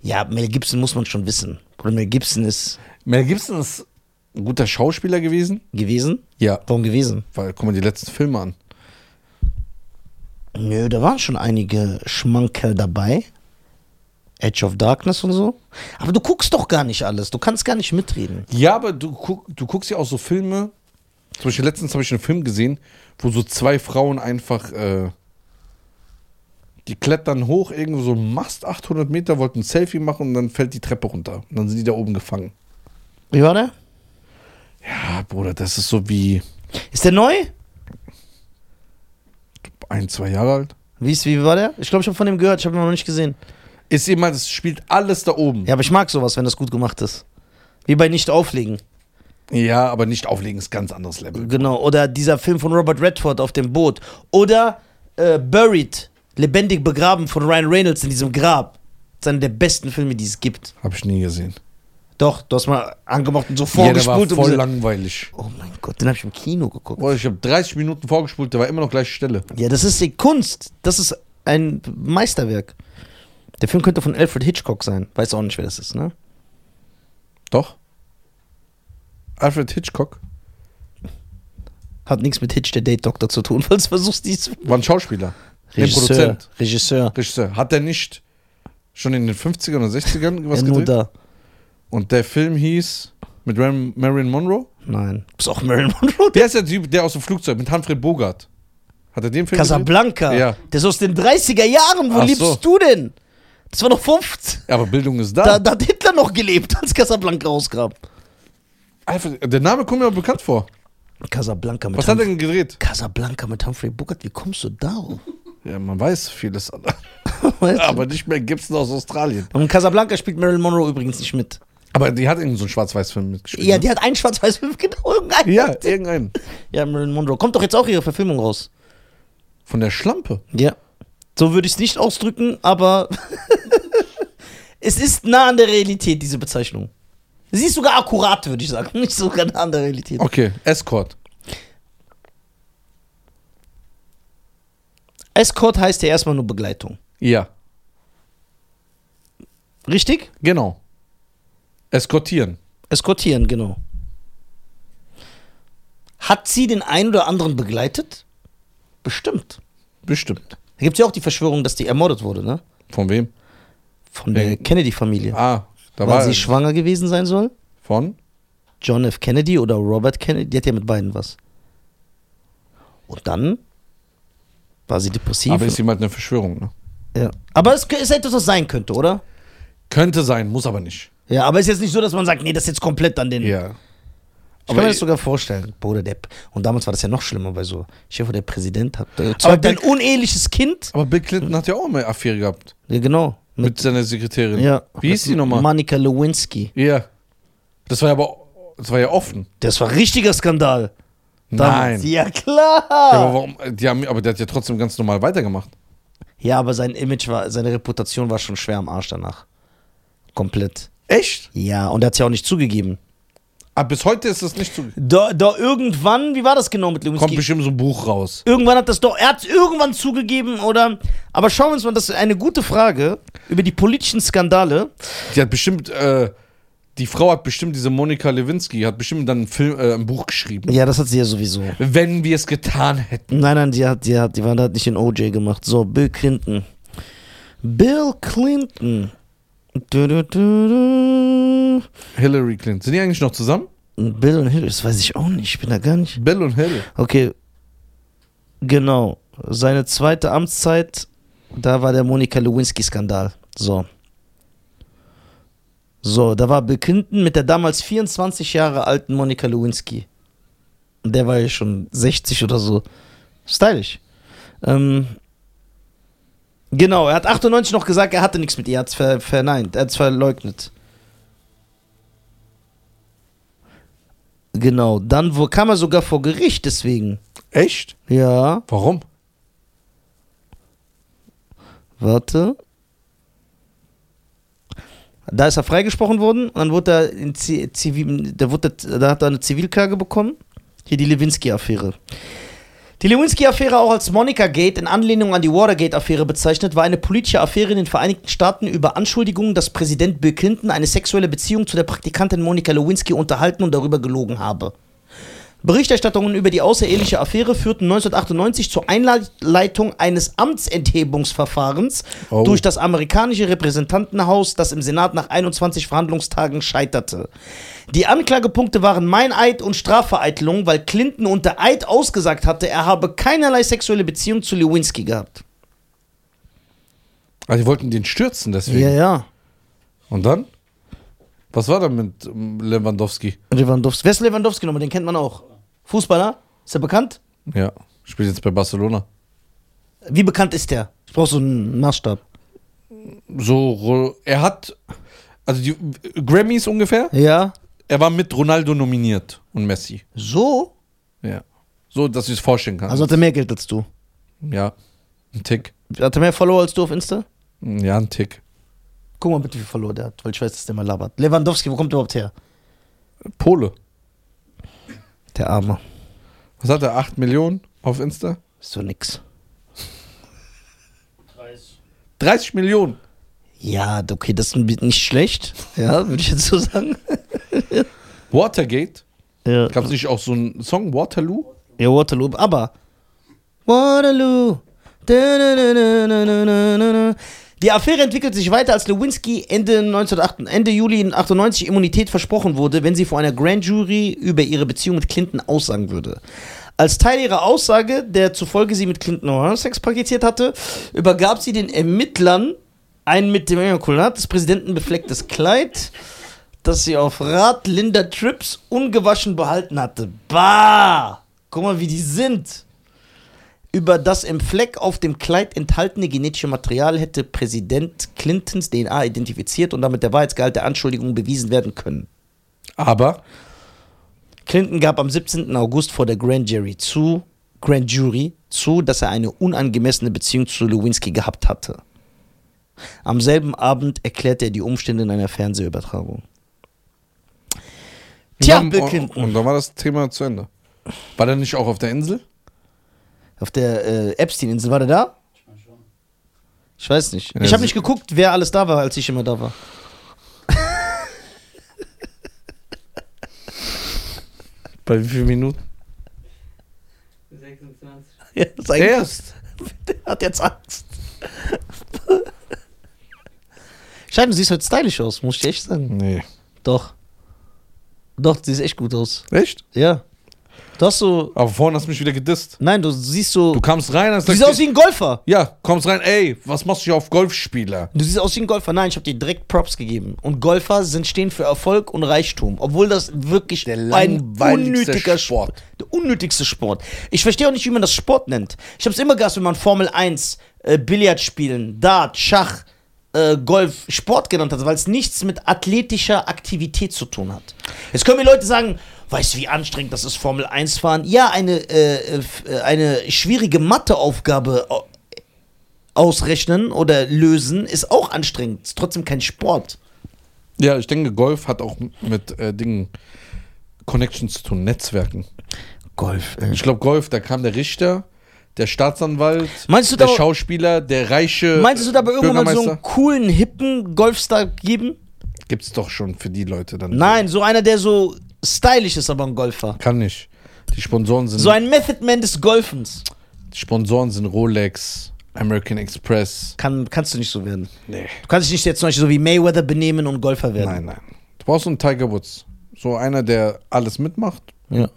S1: Ja, Mel Gibson muss man schon wissen. Bruder, Mel Gibson ist
S2: Mel Gibson ist ein guter Schauspieler gewesen.
S1: gewesen.
S2: Ja.
S1: Warum gewesen?
S2: Weil, guck mal die letzten Filme an.
S1: Nö, da waren schon einige Schmankerl dabei. Edge of Darkness und so. Aber du guckst doch gar nicht alles. Du kannst gar nicht mitreden.
S2: Ja, aber du, guck, du guckst ja auch so Filme. Zum Beispiel letztens habe ich einen Film gesehen, wo so zwei Frauen einfach, äh, die klettern hoch, irgendwo so Mast, 800 Meter, wollten ein Selfie machen und dann fällt die Treppe runter. Und dann sind die da oben gefangen.
S1: Wie war der?
S2: Ja, Bruder, das ist so wie
S1: Ist der neu?
S2: Ein, zwei Jahre alt.
S1: Wie, ist, wie war der? Ich glaube, ich habe von dem gehört. Ich habe ihn noch nicht gesehen.
S2: Ist immer, das spielt alles da oben.
S1: Ja, aber ich mag sowas, wenn das gut gemacht ist. Wie bei Nicht auflegen.
S2: Ja, aber nicht auflegen ist ganz anderes Level.
S1: Genau. Oder dieser Film von Robert Redford auf dem Boot. Oder äh, Buried, lebendig begraben von Ryan Reynolds in diesem Grab. Das ist einer der besten Filme, die es gibt.
S2: Habe ich nie gesehen.
S1: Doch, du hast mal angemacht und so
S2: Ja, der war
S1: vorgespult.
S2: voll
S1: gesagt-
S2: langweilig.
S1: oh mein Gott, den habe ich im Kino geguckt.
S2: Boah, ich habe 30 Minuten vorgespult, der war immer noch gleiche Stelle.
S1: Ja, das ist die Kunst. Das ist ein Meisterwerk. Der Film könnte von Alfred Hitchcock sein. Weiß auch nicht, wer das ist, ne?
S2: Doch. Alfred Hitchcock
S1: Hat nichts mit Hitch, der Date-Doktor zu tun, *laughs* falls du versuchst, dies.
S2: war ein Schauspieler.
S1: Regisseur.
S2: Produzent.
S1: Regisseur.
S2: Regisseur. Hat er nicht schon in den 50ern oder 60ern was
S1: ja, nur
S2: gedreht?
S1: da.
S2: Und der Film hieß mit Marilyn Monroe?
S1: Nein. Du bist auch Marilyn Monroe.
S2: Der ist der Typ, der aus dem Flugzeug mit Humphrey Bogart. Hat er den Film?
S1: Casablanca.
S2: Ja.
S1: Der ist aus den 30er Jahren. Wo
S2: Ach
S1: lebst
S2: so.
S1: du denn? Das war noch 50.
S2: Ja, aber Bildung ist da.
S1: Da, da hat Hitler noch gelebt, *laughs* als Casablanca rauskam.
S2: Alfred, der Name kommt mir aber bekannt vor.
S1: Casablanca mit
S2: Was hat er denn gedreht?
S1: Casablanca mit Humphrey Bogart. Wie kommst du darauf?
S2: Ja, man weiß vieles. *laughs*
S1: Weißt du?
S2: aber nicht mehr Gibson aus Australien.
S1: Und in Casablanca spielt Marilyn Monroe übrigens nicht mit.
S2: Aber die hat irgendeinen so einen Schwarz-Weiß-Film mitgespielt.
S1: Ja,
S2: ne?
S1: die hat einen Schwarz-Weiß-Film, *laughs* genau, irgendeinen.
S2: Ja, irgendeinen.
S1: Ja, Marilyn Monroe. Kommt doch jetzt auch ihre Verfilmung raus.
S2: Von der Schlampe.
S1: Ja. So würde ich es nicht ausdrücken, aber *laughs* es ist nah an der Realität, diese Bezeichnung. Sie ist sogar akkurat, würde ich sagen. *laughs* Nicht sogar nah an der Realität.
S2: Okay, Escort.
S1: Escort heißt ja erstmal nur Begleitung.
S2: Ja,
S1: Richtig?
S2: genau. Eskortieren.
S1: Eskortieren, genau. Hat sie den einen oder anderen begleitet? Bestimmt.
S2: Bestimmt.
S1: Da gibt es ja auch die Verschwörung, dass die ermordet wurde, ne?
S2: Von wem?
S1: Von der
S2: Wen?
S1: Kennedy-Familie.
S2: Ah, da
S1: Weil
S2: war
S1: sie schwanger gewesen sein soll?
S2: von.
S1: John F. Kennedy oder Robert Kennedy, die hat ja mit beiden was. Und dann war sie depressiv.
S2: Aber ist halt eine Verschwörung, ne?
S1: ja. aber es ist etwas, was sein könnte, oder?
S2: Könnte sein, muss aber nicht.
S1: Ja, aber ist jetzt nicht so, dass man sagt, nee, das ist jetzt komplett an den.
S2: Ja.
S1: ich kann
S2: aber
S1: mir das sogar vorstellen. Bruder, der. Und damals war das ja noch schlimmer, weil so. Ich hoffe, der Präsident hat. Äh, zwar
S2: Aber
S1: ein
S2: Bill-
S1: uneheliches Kind.
S2: Aber Bill Clinton hat ja auch eine Affäre gehabt.
S1: Ja, genau.
S2: Mit seiner Sekretärin.
S1: ja.
S2: Wie hieß die nochmal?
S1: Monika Lewinsky.
S2: Ja. Das war ja aber das war ja offen.
S1: Das war richtiger Skandal. Damals.
S2: Nein.
S1: Ja, klar.
S2: Ja, aber warum? Die haben, aber der hat ja trotzdem ganz normal weitergemacht.
S1: Ja, aber sein Image war, seine Reputation war schon schwer am Arsch danach. Komplett.
S2: Echt?
S1: Ja, und er hat es ja auch nicht zugegeben.
S2: Aber bis heute ist das nicht so.
S1: Da, da irgendwann, wie war das genau mit
S2: Kommt
S1: Lewinsky?
S2: bestimmt so ein Buch raus.
S1: Irgendwann hat das doch, er hat es irgendwann zugegeben oder. Aber schauen wir uns mal, das ist eine gute Frage über die politischen Skandale.
S2: Die hat bestimmt, äh, die Frau hat bestimmt, diese Monika Lewinsky, hat bestimmt dann ein, Film, äh, ein Buch geschrieben.
S1: Ja, das hat sie ja sowieso.
S2: Wenn wir es getan hätten.
S1: Nein, nein, die hat, die hat, die hat nicht den OJ gemacht. So, Bill Clinton. Bill Clinton. Du, du, du.
S2: Hillary Clinton. Sind die eigentlich noch zusammen?
S1: Bill und Hillary, das weiß ich auch nicht. Ich bin da gar nicht.
S2: Bill und Hillary.
S1: Okay. Genau. Seine zweite Amtszeit, da war der Monika Lewinsky-Skandal. So. So, da war Bill Clinton mit der damals 24 Jahre alten Monika Lewinsky. Der war ja schon 60 oder so. Stylisch. Ähm, genau, er hat 98 noch gesagt, er hatte nichts mit ihr. Er hat es ver verneint, er hat es verleugnet. Genau, dann wo, kam er sogar vor Gericht deswegen.
S2: Echt?
S1: Ja,
S2: Warum?
S1: warte. Da ist er freigesprochen worden dann wurde er in Zi- Zivil, da, wurde, da hat er eine Zivilklage bekommen. Hier die Lewinsky-Affäre. Die Lewinsky-Affäre, auch als Monica Gate in Anlehnung an die Watergate-Affäre bezeichnet, war eine politische Affäre in den Vereinigten Staaten über Anschuldigungen, dass Präsident Bill Clinton eine sexuelle Beziehung zu der Praktikantin Monica Lewinsky unterhalten und darüber gelogen habe. Berichterstattungen über die außereheliche Affäre führten 1998 zur Einleitung eines Amtsenthebungsverfahrens
S2: Oh.
S1: durch das amerikanische Repräsentantenhaus, das im Senat nach 21 Verhandlungstagen scheiterte. Die Anklagepunkte waren Meineid und Strafvereitelung, weil Clinton unter Eid ausgesagt hatte, er habe keinerlei sexuelle Beziehung zu Lewinsky gehabt.
S2: Also die wollten den stürzen deswegen.
S1: ja.
S2: Und dann? Was war da mit ähm, Lewandowski?
S1: Lewandowski. Wer ist Lewandowski nochmal? Den kennt man auch. Fußballer? Ist er bekannt?
S2: Ja, spielt jetzt bei Barcelona.
S1: Wie bekannt ist der? Ich brauche so einen Maßstab.
S2: So, er hat, also die Grammys ungefähr,
S1: Ja.
S2: Er war mit Ronaldo nominiert und Messi.
S1: So?
S2: Ja. So, dass ich es vorstellen kann.
S1: Also hat er mehr Geld als du.
S2: ja, ein Tick.
S1: Hat er mehr Follower als du auf Insta?
S2: Ja, ein Tick.
S1: Guck mal bitte, wie viel verloren der hat, weil ich weiß, dass der mal labert. Lewandowski, wo kommt der überhaupt her?
S2: Pole.
S1: Der Arme.
S2: Was hat er? 8 Millionen auf Insta?
S1: Ist doch nix.
S3: 30.
S2: 30 Millionen.
S1: Ja, okay, das ist nicht schlecht. Ja, würde ich jetzt so sagen. *laughs*
S2: Watergate?
S1: Ja.
S2: Gab es nicht auch so einen Song, Waterloo?
S1: Ja, Waterloo, aber. Waterloo. Da, da, da, da, da, da, da, da. Die Affäre entwickelt sich weiter, als Lewinsky Ende, 1998, Ende Juli 1998 Immunität versprochen wurde, wenn sie vor einer Grand Jury über ihre Beziehung mit Clinton aussagen würde. Als Teil ihrer Aussage, der zufolge sie mit Clinton Sex praktiziert hatte, übergab sie den Ermittlern ein mit dem Ejakulat des Präsidenten beflecktes Kleid, das sie auf Rat Linda Trips ungewaschen behalten hatte. Bah! Guck mal, wie die sind. Über das im Fleck auf dem Kleid enthaltene genetische Material hätte Präsident Clintons DNA identifiziert und damit der Wahrheitsgehalt der Anschuldigungen bewiesen werden können.
S2: Aber
S1: Clinton gab am 17. August vor der Grand Jury zu, Grand Jury zu, dass er eine unangemessene Beziehung zu Lewinsky gehabt hatte. Am selben Abend erklärte er die Umstände in einer Fernsehübertragung. Tja,
S2: und,
S1: Bill
S2: und, dann war das Thema zu Ende. War der nicht auch auf der Insel?
S1: Auf der äh, Epstein-Insel war der da?
S3: Ich meine schon.
S1: Ich weiß nicht. Ich habe nicht geguckt, wer alles da war, als ich immer da war. *laughs*
S2: Bei wie vielen Minuten?
S3: 26. *laughs*
S1: Ja, das ist eigentlich-
S2: Erst. *laughs*
S1: Der hat jetzt Angst. Schein, du siehst heute stylisch aus, muss ich echt sagen.
S2: Nee.
S1: Doch. Doch, du siehst echt gut aus.
S2: Echt?
S1: Ja. Du hast so.
S2: Aber vorhin hast du mich wieder gedisst.
S1: Nein, du siehst so.
S2: Du kamst rein, hast
S1: Du siehst aus wie ein Golfer.
S2: ja, kommst rein, ey, was machst du hier auf Golfspieler?
S1: Du siehst aus wie ein Golfer. Nein, ich habe dir direkt Props gegeben. Und Golfer sind stehen für Erfolg und Reichtum. Obwohl das wirklich
S2: Der
S1: ein
S2: langweiligste
S1: unnötiger
S2: Sport.
S1: Sport. Der unnötigste Sport. Ich verstehe auch nicht, wie man das Sport nennt. Ich habe es immer gehasst, wenn man Formel 1, äh, Billard spielen, Dart, Schach, äh, Golf, Sport genannt hat, weil es nichts mit athletischer Aktivität zu tun hat. Jetzt können mir Leute sagen, weißt du, wie anstrengend das ist, Formel 1 fahren? Ja, eine, äh, äh, äh, eine schwierige Matheaufgabe au- ausrechnen oder lösen ist auch anstrengend. Ist trotzdem kein Sport.
S2: Ja, ich denke, Golf hat auch mit äh, Dingen, Connections zu tun, Netzwerken.
S1: Golf, äh.
S2: Ich glaube, Golf, da kam der Richter, der Staatsanwalt,
S1: Meinst du
S2: der
S1: da-
S2: Schauspieler, der reiche
S1: Meinst du, da aber irgendwann mal so einen coolen, hippen Golfstar geben?
S2: Gibt's doch schon für die Leute dann.
S1: Nein, so einer, der so stylisch ist, aber ein Golfer.
S2: Kann nicht. Die Sponsoren sind,
S1: So ein Method Man des Golfens.
S2: die Sponsoren sind Rolex, American Express.
S1: Kann, kannst du nicht so werden.
S2: Nee.
S1: Du kannst dich nicht jetzt zum Beispiel so wie Mayweather benehmen und Golfer werden.
S2: Nein, nein. Du brauchst so einen Tiger Woods. So einer, der alles mitmacht.
S1: Ja.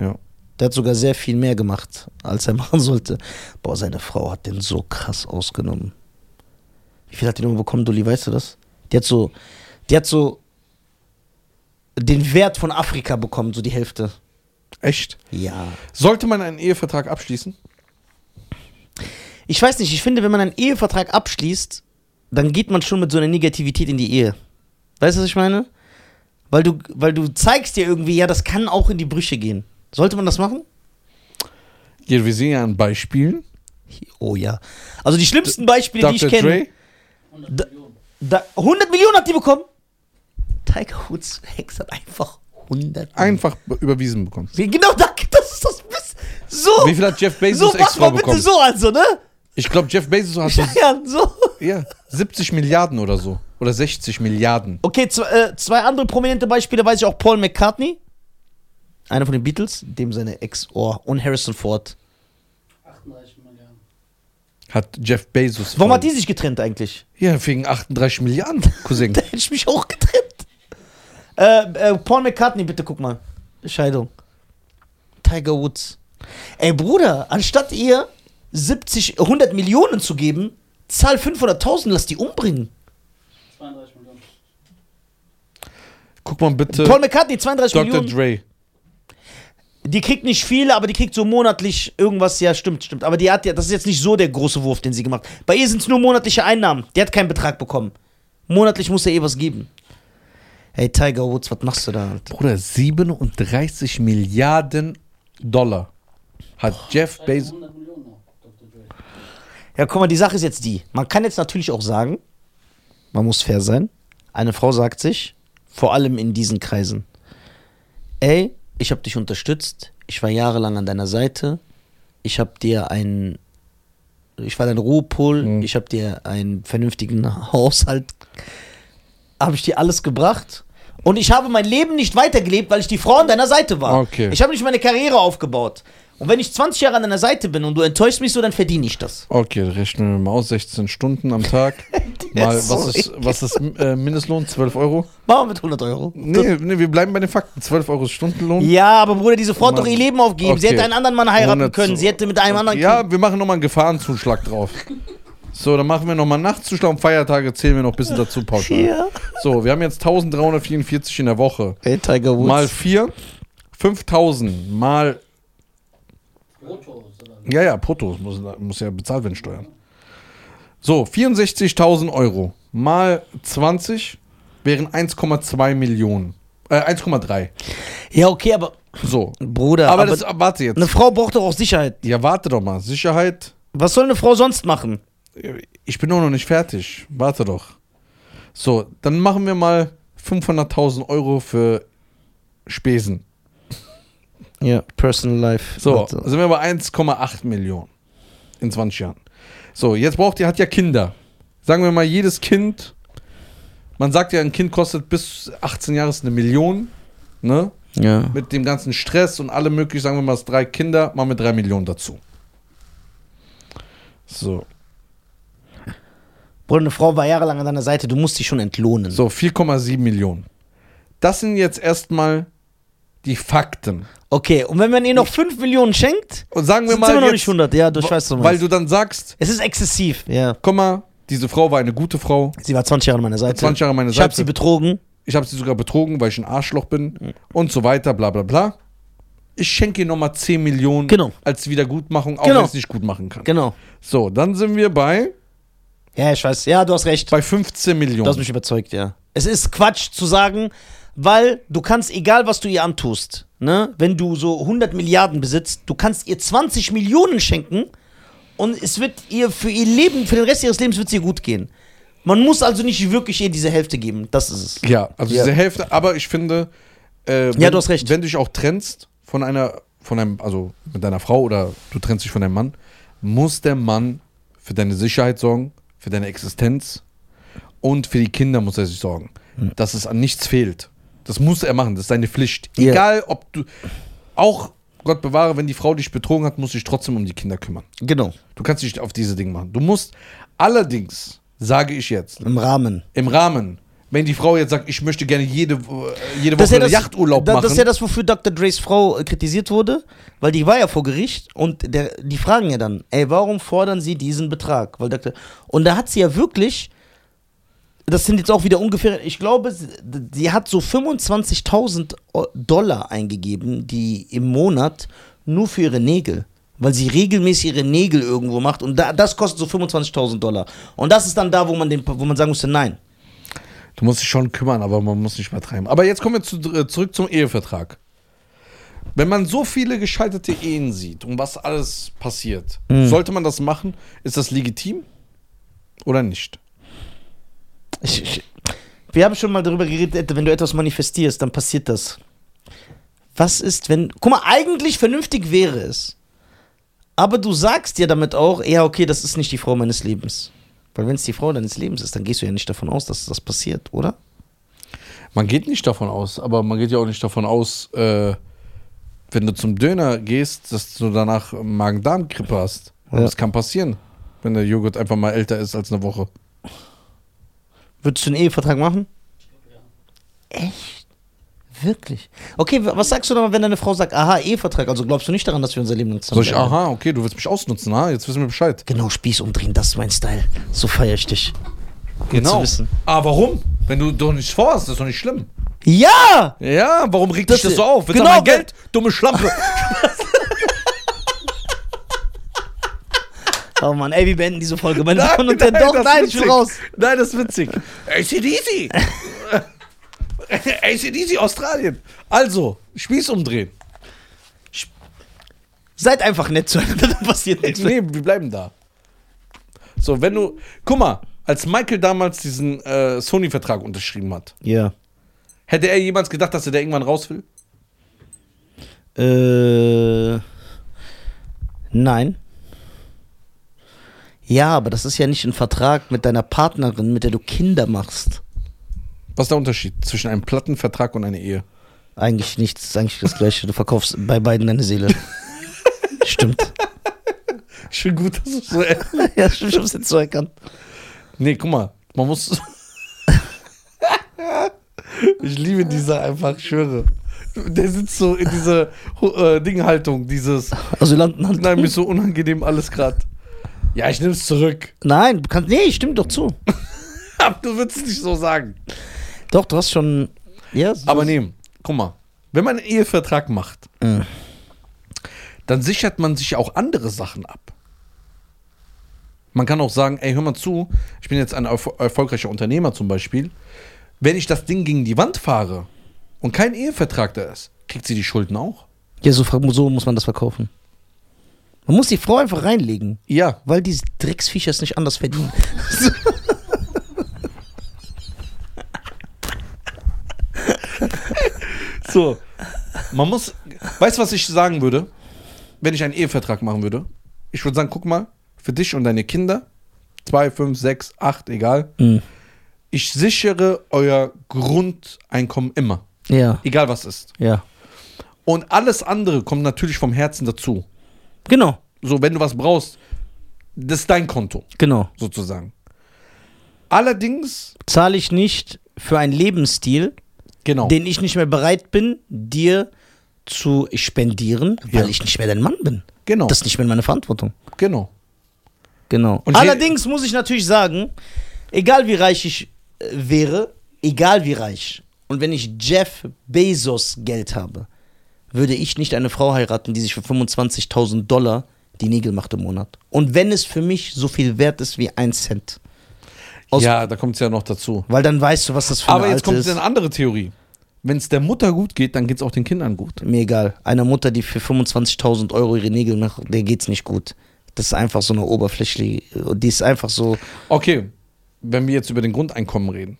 S2: Ja.
S1: Der hat sogar sehr viel mehr gemacht, als er *laughs* machen sollte. Boah, seine Frau hat den so krass ausgenommen. Wie viel hat die nochmal bekommen, Dulli, weißt du das? Die hat so, die hat so den Wert von Afrika bekommen, so die Hälfte.
S2: Echt?
S1: Ja.
S2: Sollte man einen Ehevertrag abschließen?
S1: Ich weiß nicht, ich finde, wenn man einen Ehevertrag abschließt, dann geht man schon mit so einer Negativität in die Ehe. Weißt du, was ich meine? Weil du, weil du zeigst dir irgendwie, ja, das kann auch in die Brüche gehen. Sollte man das machen?
S2: Ja, wir sehen ja an Beispielen.
S1: Oh ja. Also die schlimmsten Beispiele, die ich
S2: Dr.
S1: kenne.
S2: Dre.
S3: 100
S1: Da-
S3: Millionen.
S1: Da, 100 Millionen hat die bekommen. Tiger Woods Hex hat einfach 100
S2: Einfach be- überwiesen bekommen.
S1: Genau, danke, das ist das Beste. So.
S2: Wie viel hat Jeff Bezos
S1: so, mach mal bitte
S2: bekommen?
S1: so, also, ne?
S2: Ich glaube, Jeff Bezos hat *laughs* so,
S1: Ja, so.
S2: ja, 70 Milliarden oder so. Oder 60 Milliarden.
S1: Okay, zwei, äh, zwei andere prominente Beispiele weiß ich auch. Paul McCartney, einer von den Beatles, dem seine Ex, oh, und Harrison Ford.
S3: 38 Milliarden.
S2: Hat Jeff Bezos.
S1: Warum hat die sich getrennt eigentlich?
S2: Ja, wegen 38 Milliarden, Cousin. *laughs*
S1: Da hätte ich mich auch getrennt. Äh, äh, Paul McCartney, bitte guck mal. Scheidung. Tiger Woods. Ey, Bruder, anstatt ihr 70, 100 Millionen zu geben, zahl 500.000, lass die umbringen.
S3: 32 Millionen.
S2: Guck mal bitte.
S1: Paul McCartney, 32
S2: Dr.
S1: Millionen.
S2: Dre.
S1: Die kriegt nicht viel, aber die kriegt so monatlich irgendwas. Ja, stimmt, stimmt. Aber die hat ja, das ist jetzt nicht so der große Wurf, den sie gemacht hat. Bei ihr sind es nur monatliche Einnahmen. Die hat keinen Betrag bekommen. Monatlich muss er eh was geben. Hey, Tiger Woods, was machst du da? Alter?
S2: Bruder, 37 Milliarden Dollar hat Jeff
S3: Seit
S2: Bezos.
S3: 100 Millionen noch, Dr. Dre.
S1: Ja, guck mal, die Sache ist jetzt die. Man kann jetzt natürlich auch sagen, man muss fair sein. Eine Frau sagt sich, vor allem in diesen Kreisen, ey, ich habe dich unterstützt, ich war jahrelang an deiner Seite, ich habe dir einen, ich war dein Ruhepol,
S2: Mhm.
S1: ich habe dir einen vernünftigen Haushalt, habe ich dir alles gebracht. Und ich habe mein Leben nicht weitergelebt, weil ich die Frau an deiner Seite war.
S2: Okay.
S1: Ich habe nicht meine Karriere aufgebaut. Und wenn ich 20 Jahre an deiner Seite bin und du enttäuschst mich so, dann verdiene ich das.
S2: Okay, rechnen wir mal aus, 16 Stunden am Tag. *laughs* mal, was ist, was ist äh, Mindestlohn? 12 Euro?
S1: Machen wir mit 100 Euro.
S2: Nee, nee, wir bleiben bei den Fakten. 12 Euro ist Stundenlohn.
S1: Ja, aber Bruder, diese Frau hat doch ihr Leben aufgegeben. Sie
S2: Okay.
S1: hätte einen anderen Mann heiraten
S2: 100
S1: können. Sie hätte mit einem anderen
S2: Ja, wir machen nochmal einen Gefahrenzuschlag drauf. So, dann machen wir nochmal Nachtzuschlag und Feiertage zählen wir noch ein bisschen dazu pauschal.
S1: Ja.
S2: So, wir haben jetzt 1344 in der Woche.
S1: Ey, Tiger Woods.
S2: Mal 4, 5000 mal.
S3: Brutto?
S2: Ja, ja, brutto muss, muss ja bezahlt werden, Steuern. So, 64.000 Euro mal 20 wären 1,2 Millionen. Äh, 1,3.
S1: ja, okay, aber
S2: So.
S1: Bruder,
S2: Aber,
S1: aber,
S2: das, warte jetzt.
S1: eine Frau braucht doch auch Sicherheit.
S2: Ja, warte doch mal. Sicherheit.
S1: Was soll eine Frau sonst machen?
S2: Ich bin doch noch nicht fertig. Warte doch. So, dann machen wir mal 500.000 Euro für Spesen.
S1: Ja, Personal Life.
S2: So,
S1: Warte.
S2: sind wir bei 1,8 Millionen in 20 Jahren. So, jetzt braucht ihr, hat ja Kinder. Sagen wir mal, jedes Kind, man sagt ja, ein Kind kostet bis 18 Jahre eine Million, ne?
S1: Ja.
S2: Mit dem ganzen Stress und alle möglichen, sagen wir mal, es drei Kinder, machen wir drei Millionen dazu. So,
S1: Bruder, eine Frau war jahrelang an deiner Seite. Du musst sie schon entlohnen.
S2: so 4,7 Millionen. Das sind jetzt erstmal die Fakten.
S1: Okay, und wenn man ihr noch 5 Millionen schenkt,
S2: Und sagen wir
S1: sind
S2: mal,
S1: wir noch
S2: jetzt,
S1: nicht 100. Ja, du ich weiß, was du
S2: weil du dann sagst,
S1: Es ist exzessiv. Ja.
S2: guck mal, diese Frau war eine gute Frau,
S1: Sie war 20 Jahre an meiner Seite.
S2: 20 Jahre an meiner
S1: ich habe
S2: Seite.
S1: sie betrogen.
S2: ich habe sie sogar betrogen, weil ich ein Arschloch bin und so weiter, bla bla bla. Ich schenke ihr nochmal 10 Millionen
S1: Genau.
S2: als Wiedergutmachung, auch
S1: Genau.
S2: wenn ich es nicht gut machen kann.
S1: Genau.
S2: So, dann sind wir bei,
S1: Ja, ich weiß. Ja, du hast recht.
S2: bei 15
S1: Du hast
S2: Millionen.
S1: mich überzeugt, ja. Es ist Quatsch zu sagen, weil du kannst, egal was du ihr antust, ne, wenn du so 100 Milliarden besitzt, du kannst ihr 20 Millionen schenken und es wird ihr für ihr Leben, für den Rest ihres Lebens wird es ihr gut gehen. Man muss also nicht wirklich ihr diese Hälfte geben. Das ist es.
S2: Ja, also
S1: Ja.
S2: diese Hälfte, aber ich finde, äh, wenn,
S1: Ja, du hast recht.
S2: wenn du dich auch trennst von einer, von einem, also mit deiner Frau oder du trennst dich von deinem Mann, muss der Mann für deine Sicherheit sorgen, für deine Existenz und für die Kinder muss er sich sorgen,
S1: Hm.
S2: dass es an nichts fehlt. Das muss er machen, das ist seine Pflicht.
S1: Ja.
S2: Egal, ob du, auch Gott bewahre, wenn die Frau dich betrogen hat, musst du dich trotzdem um die Kinder kümmern.
S1: Genau.
S2: Du kannst dich auf diese Dinge machen. Du musst allerdings, sage ich jetzt,
S1: Im Rahmen.
S2: im Rahmen, wenn die Frau jetzt sagt, ich möchte gerne jede, äh, jede Woche
S1: ja das,
S2: Yachturlaub machen.
S1: das ist ja das, wofür Dr. Dre's Frau äh, kritisiert wurde, weil die war ja vor Gericht und der, die fragen ja dann, ey, warum fordern sie diesen Betrag? Weil Dr. Und da hat sie ja wirklich, das sind jetzt auch wieder ungefähr, ich glaube, sie, hat so 25.000 O- Dollar eingegeben, die im Monat nur für ihre Nägel. Weil sie regelmäßig ihre Nägel irgendwo macht und da, das kostet so 25.000 Dollar. Und das ist dann da, wo man, den, wo man sagen musste, nein.
S2: du musst dich schon kümmern, aber man muss nicht übertreiben. Aber jetzt kommen wir zu, äh, zurück zum Ehevertrag. Wenn man so viele gescheiterte Ehen sieht und was alles passiert,
S1: Mhm.
S2: sollte man das machen? Ist das legitim oder nicht?
S1: Ich, ich, wir haben schon mal darüber geredet, wenn du etwas manifestierst, dann passiert das. Was ist, wenn. Guck mal, eigentlich vernünftig wäre es. Aber du sagst dir damit auch, ja, okay, das ist nicht die Frau meines Lebens. Weil wenn es die Frau deines Lebens ist, dann gehst du ja nicht davon aus, dass das passiert, oder?
S2: Man geht nicht davon aus, aber man geht ja auch nicht davon aus, äh, wenn du zum Döner gehst, dass du danach Magen-Darm-Grippe hast.
S1: Ja.
S2: Das kann passieren, wenn der Joghurt einfach mal älter ist als eine Woche.
S1: Würdest du einen Ehevertrag machen?
S3: Ja.
S1: Echt? Wirklich? Okay, wa- was sagst du dann, wenn deine Frau sagt, aha, Ehevertrag, also glaubst du nicht daran, dass wir unser Leben lang
S2: Soll
S1: zusammen
S2: ich,
S1: bleiben?
S2: aha, okay, du willst mich ausnutzen, ha? Jetzt wissen wir Bescheid.
S1: Genau, Spieß umdrehen, das ist mein Style. So feiere ich dich. Gut zu wissen.
S2: Ah, warum? Wenn du doch nichts vorhast, das ist doch nicht schlimm.
S1: Ja!
S2: Ja, warum regt
S1: Das-
S2: dich das so auf? Willst
S1: genau,
S2: du mein Geld? Dumme Schlampe. *laughs*
S1: Oh Mann, ey, wir beenden diese Folge. Meine
S2: Nein,
S1: Damen und Herren,
S2: nein,
S1: doch,
S2: das
S1: nein,
S2: ist
S1: ich will
S2: witzig.
S1: raus.
S2: Nein, das ist witzig. ACDC. *laughs* ACDC Australien. Also, Spieß umdrehen.
S1: Seid einfach nett zueinander, *laughs* dann passiert nichts.
S2: Nee, wir bleiben da. So, wenn du. Guck mal, als Michael damals diesen äh, Sony-Vertrag unterschrieben hat,
S1: Ja.
S2: hätte er jemals gedacht, dass er da irgendwann raus will?
S1: Äh. Nein. Ja, aber das ist ja nicht ein Vertrag mit deiner Partnerin, mit der du Kinder machst.
S2: Was ist der Unterschied zwischen einem Plattenvertrag und einer Ehe?
S1: Eigentlich nichts, ist eigentlich das Gleiche. Du verkaufst bei beiden deine Seele. *laughs* Stimmt.
S2: Schön gut, dass du so. *laughs*
S1: ja, stimmt, ich hab's jetzt so erkannt.
S2: Nee, guck mal, man muss. *laughs* ich liebe dieser einfach, ich schwöre. Der sitzt so in dieser äh, Dinghaltung, dieses.
S1: Asylantenhand.
S2: Nein, mir ist so unangenehm alles gerade. Ja, ich nehme es zurück.
S1: Nein, du kannst. Nee, stimmt doch zu. *laughs*
S2: Aber du würdest es nicht so sagen.
S1: Doch, du hast schon. Ja, so-
S2: Aber nee, guck mal, wenn man einen Ehevertrag macht,
S1: Mhm.
S2: dann sichert man sich auch andere Sachen ab. Man kann auch sagen, ey, hör mal zu, ich bin jetzt ein erfol- erfolgreicher Unternehmer zum Beispiel. Wenn ich das Ding gegen die Wand fahre und kein Ehevertrag da ist, kriegt sie die Schulden auch?
S1: Ja, so, so muss man das verkaufen. Man muss die Frau einfach reinlegen,
S2: Ja.
S1: weil die Drecksviecher es nicht anders verdienen. *laughs*
S2: So. Man muss. Weißt du, was ich sagen würde, wenn ich einen Ehevertrag machen würde? Ich würde sagen, guck mal, für dich und deine Kinder, zwei, fünf, sechs, acht, egal.
S1: Mhm.
S2: Ich sichere euer Grundeinkommen immer.
S1: Ja,
S2: Egal was ist.
S1: ja.
S2: Und alles andere kommt natürlich vom Herzen dazu.
S1: Genau,
S2: So, wenn du was brauchst, das ist dein Konto,
S1: genau.
S2: sozusagen. Allerdings,
S1: Zahle ich nicht für einen Lebensstil,
S2: genau.
S1: den ich nicht mehr bereit bin, dir zu spendieren, weil
S2: Ja.
S1: ich nicht mehr dein Mann bin.
S2: genau.
S1: Das ist nicht mehr meine Verantwortung.
S2: genau.
S1: Genau.
S2: Und
S1: Allerdings muss ich natürlich sagen, egal wie reich ich äh, wäre, egal wie reich, und wenn ich Jeff Bezos Geld habe, würde ich nicht eine Frau heiraten, die sich für 25.000 Dollar die Nägel macht im Monat. Und wenn es für mich so viel wert ist wie ein Cent. Aus-
S2: ja, da kommt es ja noch dazu.
S1: Weil dann weißt du, was das für
S2: Aber
S1: eine
S2: jetzt
S1: Alte
S2: kommt
S1: ist.
S2: eine andere Theorie. Wenn es der Mutter gut geht, dann geht es auch den Kindern gut.
S1: Mir egal. Einer Mutter, die für 25.000 Euro ihre Nägel macht, der geht's nicht gut. Das ist einfach so eine oberflächliche, die ist einfach so,
S2: Okay, wenn wir jetzt über den Grundeinkommen reden,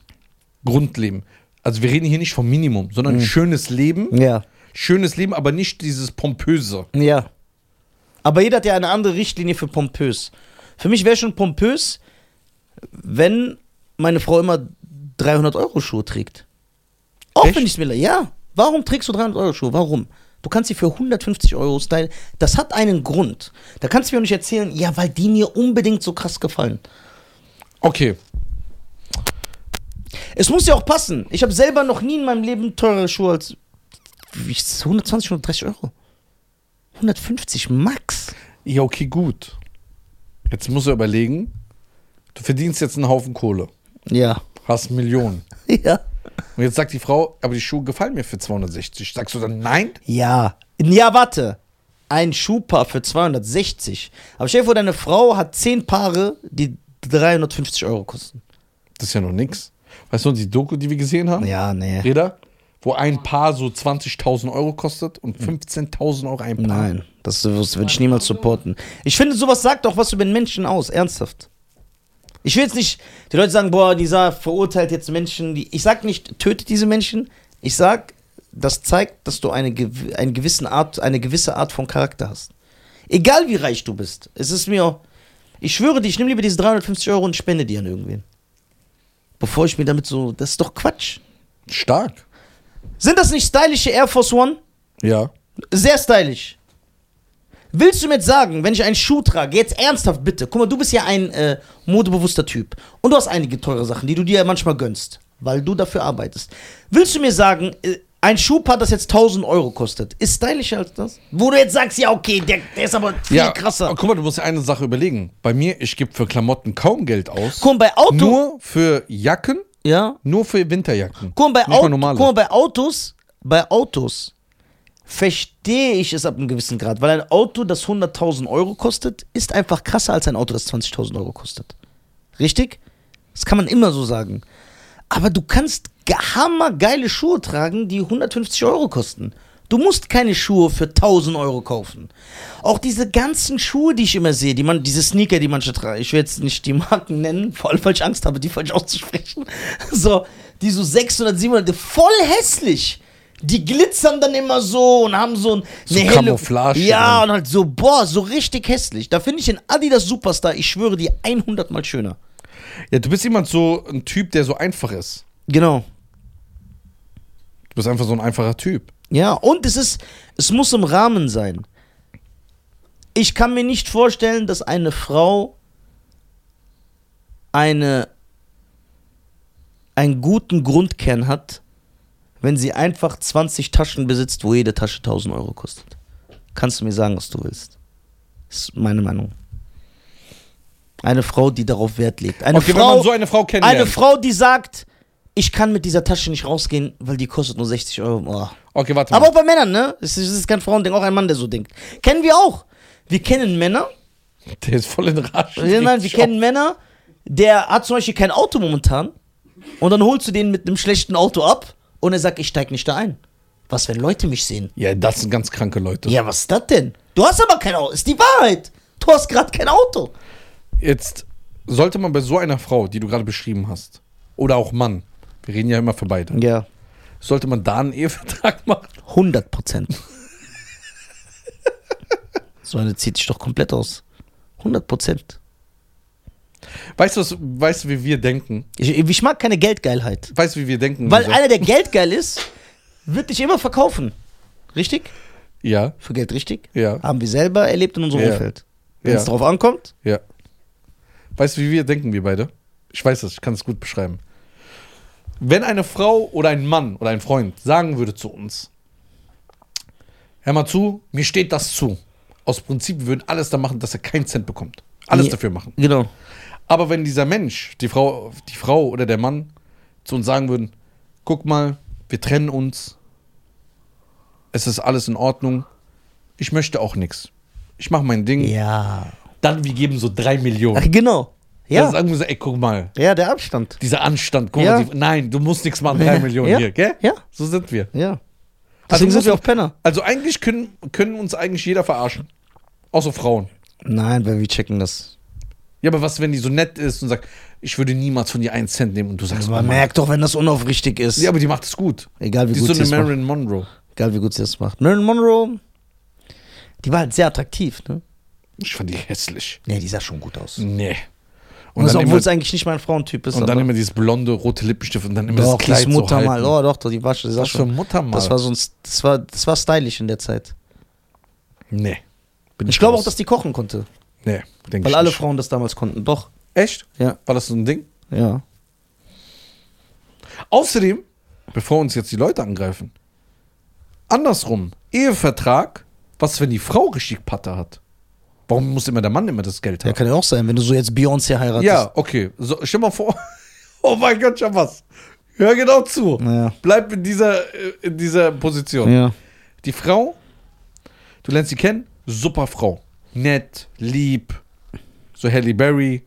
S2: Grundleben. Also wir reden hier nicht vom Minimum, sondern schönes Leben.
S1: ja,
S2: Schönes Leben, aber nicht dieses pompöse.
S1: ja. Aber jeder hat ja eine andere Richtlinie für pompös. Für mich wäre schon pompös, wenn meine Frau immer 300 Euro Schuhe trägt. Auch
S2: Echt?
S1: wenn ich es will. Ja. Warum trägst du 300 Euro Schuhe? Warum? Du kannst sie für 150 Euro stylen. Das hat einen Grund. Da kannst du mir nicht erzählen, ja, weil die mir unbedingt so krass gefallen.
S2: Okay,
S1: Es muss ja auch passen. Ich habe selber noch nie in meinem Leben teurere Schuhe als 120, 130 Euro. 150 max.
S2: ja, okay, gut. Jetzt musst du überlegen, du verdienst jetzt einen Haufen Kohle,
S1: Ja.
S2: hast Millionen. *laughs*
S1: Ja.
S2: Und jetzt sagt die Frau, aber die Schuhe gefallen mir für 260. Sagst du dann nein?
S1: Ja. Ja, warte. Ein Schuhpaar für 260. Aber stell dir vor, deine Frau hat 10 Paare, die 350 Euro kosten.
S2: Das ist ja noch nix. Weißt du, die Doku, die wir gesehen haben?
S1: Ja, nee.
S2: Räder, wo ein Paar so 20.000 Euro kostet und 15.000 Euro ein Paar.
S1: Nein, das, das würde ich niemals supporten. Ich finde, sowas sagt auch was über den Menschen aus, ernsthaft. Ich will jetzt nicht, die Leute sagen, boah, dieser verurteilt jetzt Menschen, die, ich sag nicht, tötet diese Menschen. Ich sag, das zeigt, dass du eine, eine, gewissen Art, eine gewisse Art von Charakter hast. Egal wie reich du bist. Es ist mir, ich schwöre dir, ich nehme lieber diese 350 Euro und spende die an irgendwen. Bevor ich mir damit so, das ist doch Quatsch.
S2: Stark.
S1: Sind das nicht stylische Air Force One?
S2: Ja.
S1: Sehr stylisch. Willst du mir jetzt sagen, wenn ich einen Schuh trage, jetzt ernsthaft bitte, guck mal, du bist ja ein äh, modebewusster Typ und du hast einige teure Sachen, die du dir manchmal gönnst, weil du dafür arbeitest. Willst du mir sagen, äh, ein Schuhpaar, das jetzt 1000 Euro kostet, ist stylischer als das? Wo du jetzt sagst, ja, okay, der, der ist aber viel
S2: ja,
S1: krasser.
S2: aber Guck mal, du musst dir eine Sache überlegen. Bei mir, ich gebe für Klamotten kaum Geld aus.
S1: Guck mal, bei Auto.
S2: Nur für Jacken,
S1: ja.
S2: nur für Winterjacken.
S1: Guck mal, bei,
S2: normale.
S1: guck mal, bei Autos, bei Autos verstehe ich es ab einem gewissen Grad, weil ein Auto, das 100.000 Euro kostet, ist einfach krasser als ein Auto, das 20.000 Euro kostet. Richtig? Das kann man immer so sagen. Aber du kannst ge- hammergeile Schuhe tragen, die 150 Euro kosten. Du musst keine Schuhe für 1000 Euro kaufen. Auch diese ganzen Schuhe, die ich immer sehe, die man, diese Sneaker, die manche tragen, ich will jetzt nicht die Marken nennen, vor allem weil ich Angst habe, die falsch auszusprechen. *laughs* So, die so 600, 700, voll hässlich. Die glitzern dann immer so und haben so ein,
S2: So
S1: eine helle-
S2: Camouflage
S1: Ja,
S2: drin.
S1: und halt so, boah, so richtig hässlich. Da finde ich den Adidas Superstar, ich schwöre dir, 100 mal schöner.
S2: Ja, du bist jemand so ein Typ, der so einfach ist.
S1: Genau.
S2: Du bist einfach so ein einfacher Typ.
S1: Ja, und es ist, es muss im Rahmen sein. Ich kann mir nicht vorstellen, dass eine Frau eine, einen guten Grundkern hat, wenn sie einfach 20 Taschen besitzt, wo jede Tasche 1000 Euro kostet. Kannst du mir sagen, was du willst. Das ist meine Meinung. Eine Frau, die darauf Wert legt. Eine
S2: okay,
S1: Frau,
S2: so eine Frau kennenlernt.
S1: eine Frau, die sagt, ich kann mit dieser Tasche nicht rausgehen, weil die kostet nur 60 Euro. Oh.
S2: okay, warte
S1: Aber
S2: mal.
S1: auch bei Männern, ne? Es ist, es ist kein Frauending, auch ein Mann, der so denkt. Kennen wir auch. Wir kennen Männer,
S2: Der ist voll in Rage.
S1: nein, wir kennen Männer, der hat zum Beispiel kein Auto momentan und dann holst du den mit einem schlechten Auto ab und er sagt, ich steig nicht da ein. Was, wenn Leute mich sehen?
S2: Ja, das sind ganz kranke Leute.
S1: Ja, was ist das denn? Du hast aber kein Auto, ist die Wahrheit. Du hast gerade kein Auto.
S2: Jetzt sollte man bei so einer Frau, die du gerade beschrieben hast, oder auch Mann, wir reden ja immer für beide,
S1: Ja,
S2: sollte man da einen Ehevertrag *laughs* machen?
S1: 100 Prozent. so eine zieht sich doch komplett aus. 100 Prozent.
S2: Weißt du, was, weißt wie wir denken?
S1: Ich, ich mag keine Geldgeilheit.
S2: Weißt du, wie wir denken?
S1: Weil
S2: Lisa?
S1: einer, der geldgeil ist, wird dich immer verkaufen. Richtig?
S2: Ja,
S1: Für Geld richtig?
S2: ja,
S1: Haben wir selber erlebt in unserem
S2: Ja.
S1: Umfeld. Wenn es
S2: ja,
S1: drauf ankommt,
S2: ja. Weißt du, wie wir denken, wir beide? Ich weiß es, ich kann es gut beschreiben. Wenn eine Frau oder ein Mann oder ein Freund sagen würde zu uns, hör mal zu, mir steht das zu. Aus Prinzip, wir würden alles da machen, dass er keinen Cent bekommt. Alles
S1: Ja.
S2: dafür machen.
S1: genau.
S2: Aber wenn dieser Mensch, die Frau, die Frau oder der Mann zu uns sagen würden, guck mal, wir trennen uns, es ist alles in Ordnung, ich möchte auch nichts. Ich mache mein Ding.
S1: Ja.
S2: Dann, wir geben so drei Millionen.
S1: Ach, genau.
S2: Dann
S1: Ja.
S2: sagen wir so, ey, guck mal,
S1: Ja, der Abstand.
S2: dieser Anstand, guck
S1: Ja.
S2: mal, die, nein, du musst nichts machen, drei. Millionen
S1: Ja.
S2: hier, gell?
S1: Ja.
S2: So sind wir.
S1: Ja.
S2: Also
S1: Deswegen
S2: muss
S1: sind wir
S2: man-
S1: auch Penner.
S2: Also eigentlich können, können uns eigentlich jeder verarschen. Außer Frauen.
S1: Nein, weil wir checken das.
S2: Ja, aber was, wenn die so nett ist und sagt, ich würde niemals von dir einen Cent nehmen und du sagst,
S1: Man
S2: oh Mann.
S1: merkt doch, wenn das unaufrichtig ist.
S2: Ja, aber die macht es gut.
S1: Egal wie
S2: Die ist
S1: gut
S2: so
S1: sie
S2: eine
S1: es macht.
S2: Marilyn Monroe.
S1: Egal wie gut sie das macht. Marilyn Monroe, die war halt sehr attraktiv, ne?
S2: Ich fand die hässlich.
S1: Nee, die sah schon gut aus.
S2: Nee.
S1: Und
S2: dann,
S1: obwohl es eigentlich nicht mein Frauentyp ist.
S2: und dann immer dieses blonde, rote Lippenstift und dann immer
S1: doch,
S2: das Kleid
S1: das Muttermal.
S2: so halten.
S1: oh, doch, die war schon. Die sah
S2: Was für
S1: schon
S2: ein Muttermal?
S1: das war so ein, das war, das war stylisch in der Zeit.
S2: nee.
S1: Ich glaube auch, dass die kochen konnte.
S2: Nee, denke
S1: Weil
S2: ich
S1: alle
S2: nicht.
S1: Frauen das damals konnten. Doch.
S2: Echt?
S1: Ja.
S2: War das so ein Ding?
S1: Ja.
S2: Außerdem, bevor uns jetzt die Leute angreifen, andersrum, Ehevertrag, was, wenn die Frau richtig Patte hat? Warum muss immer der Mann immer das Geld
S1: Ja,
S2: haben?
S1: kann ja auch sein, wenn du so jetzt Beyoncé heiratest.
S2: Ja, okay. So, stell mal vor. *laughs* Oh mein Gott, schon was. Hör genau zu.
S1: Ja.
S2: Bleib in dieser, äh, in dieser Position.
S1: Ja.
S2: Die Frau, du lernst sie kennen, super Frau. Nett, lieb, so Halle Berry,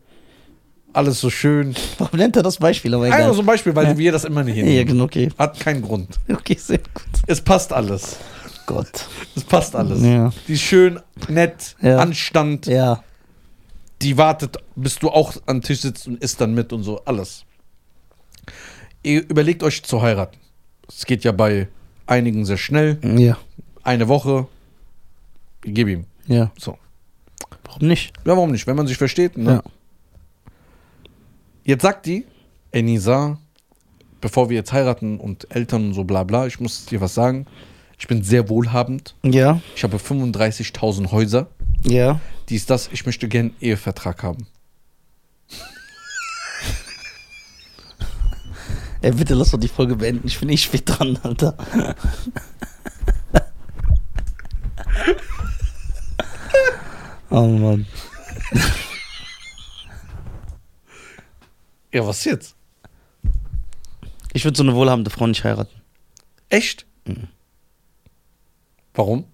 S2: alles so schön.
S1: Warum nennt er das Beispiel? Aber
S2: Einfach
S1: egal.
S2: so ein Beispiel, weil wir das immer nicht
S1: Ja,
S2: hinnehmen.
S1: genau, okay.
S2: Hat keinen Grund.
S1: Okay, sehr gut.
S2: Es passt alles.
S1: Gott.
S2: Es passt alles.
S1: Ja.
S2: Die ist schön, nett,
S1: Ja.
S2: Anstand.
S1: Ja.
S2: Die wartet, bis du auch am Tisch sitzt und isst dann mit und so. Alles. Ihr überlegt euch zu heiraten. Es geht ja bei einigen sehr schnell.
S1: Ja.
S2: Eine Woche. Gib ihm.
S1: Ja.
S2: So.
S1: Warum nicht?
S2: Ja, warum nicht? Wenn man sich versteht. Ne?
S1: Ja.
S2: Jetzt sagt die, ey Nisa, bevor wir jetzt heiraten und Eltern und so bla bla, ich muss dir was sagen. Ich bin sehr wohlhabend.
S1: Ja.
S2: Ich habe 35.000 Häuser.
S1: Ja.
S2: Dies, das. Ich möchte gern einen Ehevertrag haben.
S1: Ey, bitte lass doch die Folge beenden. Ich bin eh spät dran, Alter. oh Mann.
S2: Ja, was jetzt?
S1: Ich würde so eine wohlhabende Frau nicht heiraten.
S2: Echt?
S1: Mhm.
S2: Warum?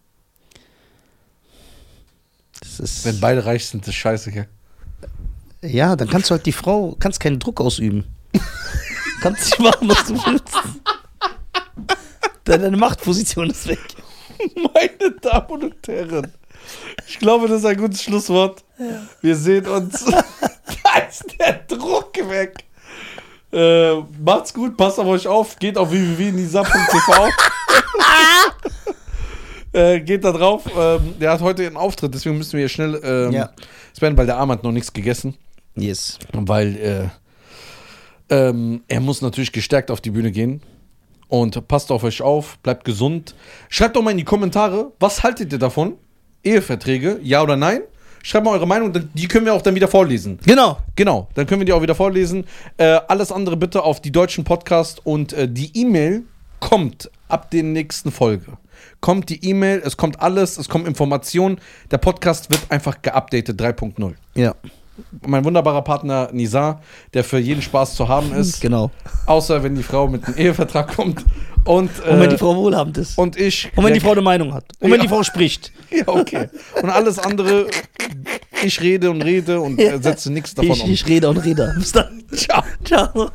S1: Das.
S2: Wenn beide reich sind, ist scheiße, gell?
S1: ja, dann kannst du halt die Frau, kannst keinen Druck ausüben. kannst nicht machen, was du willst. Deine Machtposition ist weg.
S2: Meine Damen und Herren, ich glaube, das ist ein gutes Schlusswort. Wir sehen uns. *laughs* da ist der Druck weg. Äh, macht's gut, passt auf euch auf, geht auf www.nisa.tv. *laughs* äh, geht da drauf. Ähm, der hat heute einen Auftritt, deswegen müssen wir hier schnell ähm,
S1: Ja.
S2: spenden, weil der Arm hat noch nichts gegessen.
S1: Yes.
S2: Weil äh, ähm, er muss natürlich gestärkt auf die Bühne gehen. Und passt auf euch auf, bleibt gesund. Schreibt doch mal in die Kommentare, was haltet ihr davon? Eheverträge, ja oder nein? Schreibt mal eure Meinung, die können wir auch dann wieder vorlesen.
S1: Genau.
S2: Genau, dann können wir die auch wieder vorlesen. Äh, alles andere bitte auf die deutschen Podcast und äh, die E-Mail kommt ab der nächsten Folge. Kommt die E-Mail, es kommt alles, es kommt Informationen. Der Podcast wird einfach geupdatet 3.0.
S1: Ja.
S2: Mein wunderbarer Partner Nizar, der für jeden Spaß zu haben ist, *laughs*
S1: Genau.
S2: außer wenn die Frau mit einem Ehevertrag kommt. Und, äh,
S1: Und wenn die Frau wohlhabend ist. Und,
S2: und ich.
S1: wenn
S2: der-
S1: die Frau eine Meinung hat. Und wenn
S2: Ja.
S1: die Frau spricht. *laughs*
S2: Ja, okay. Und alles andere, ich rede und rede und äh, setze nichts davon
S1: Ich,
S2: um.
S1: ich rede und rede. Bis dann.
S2: Ciao.
S1: Ciao.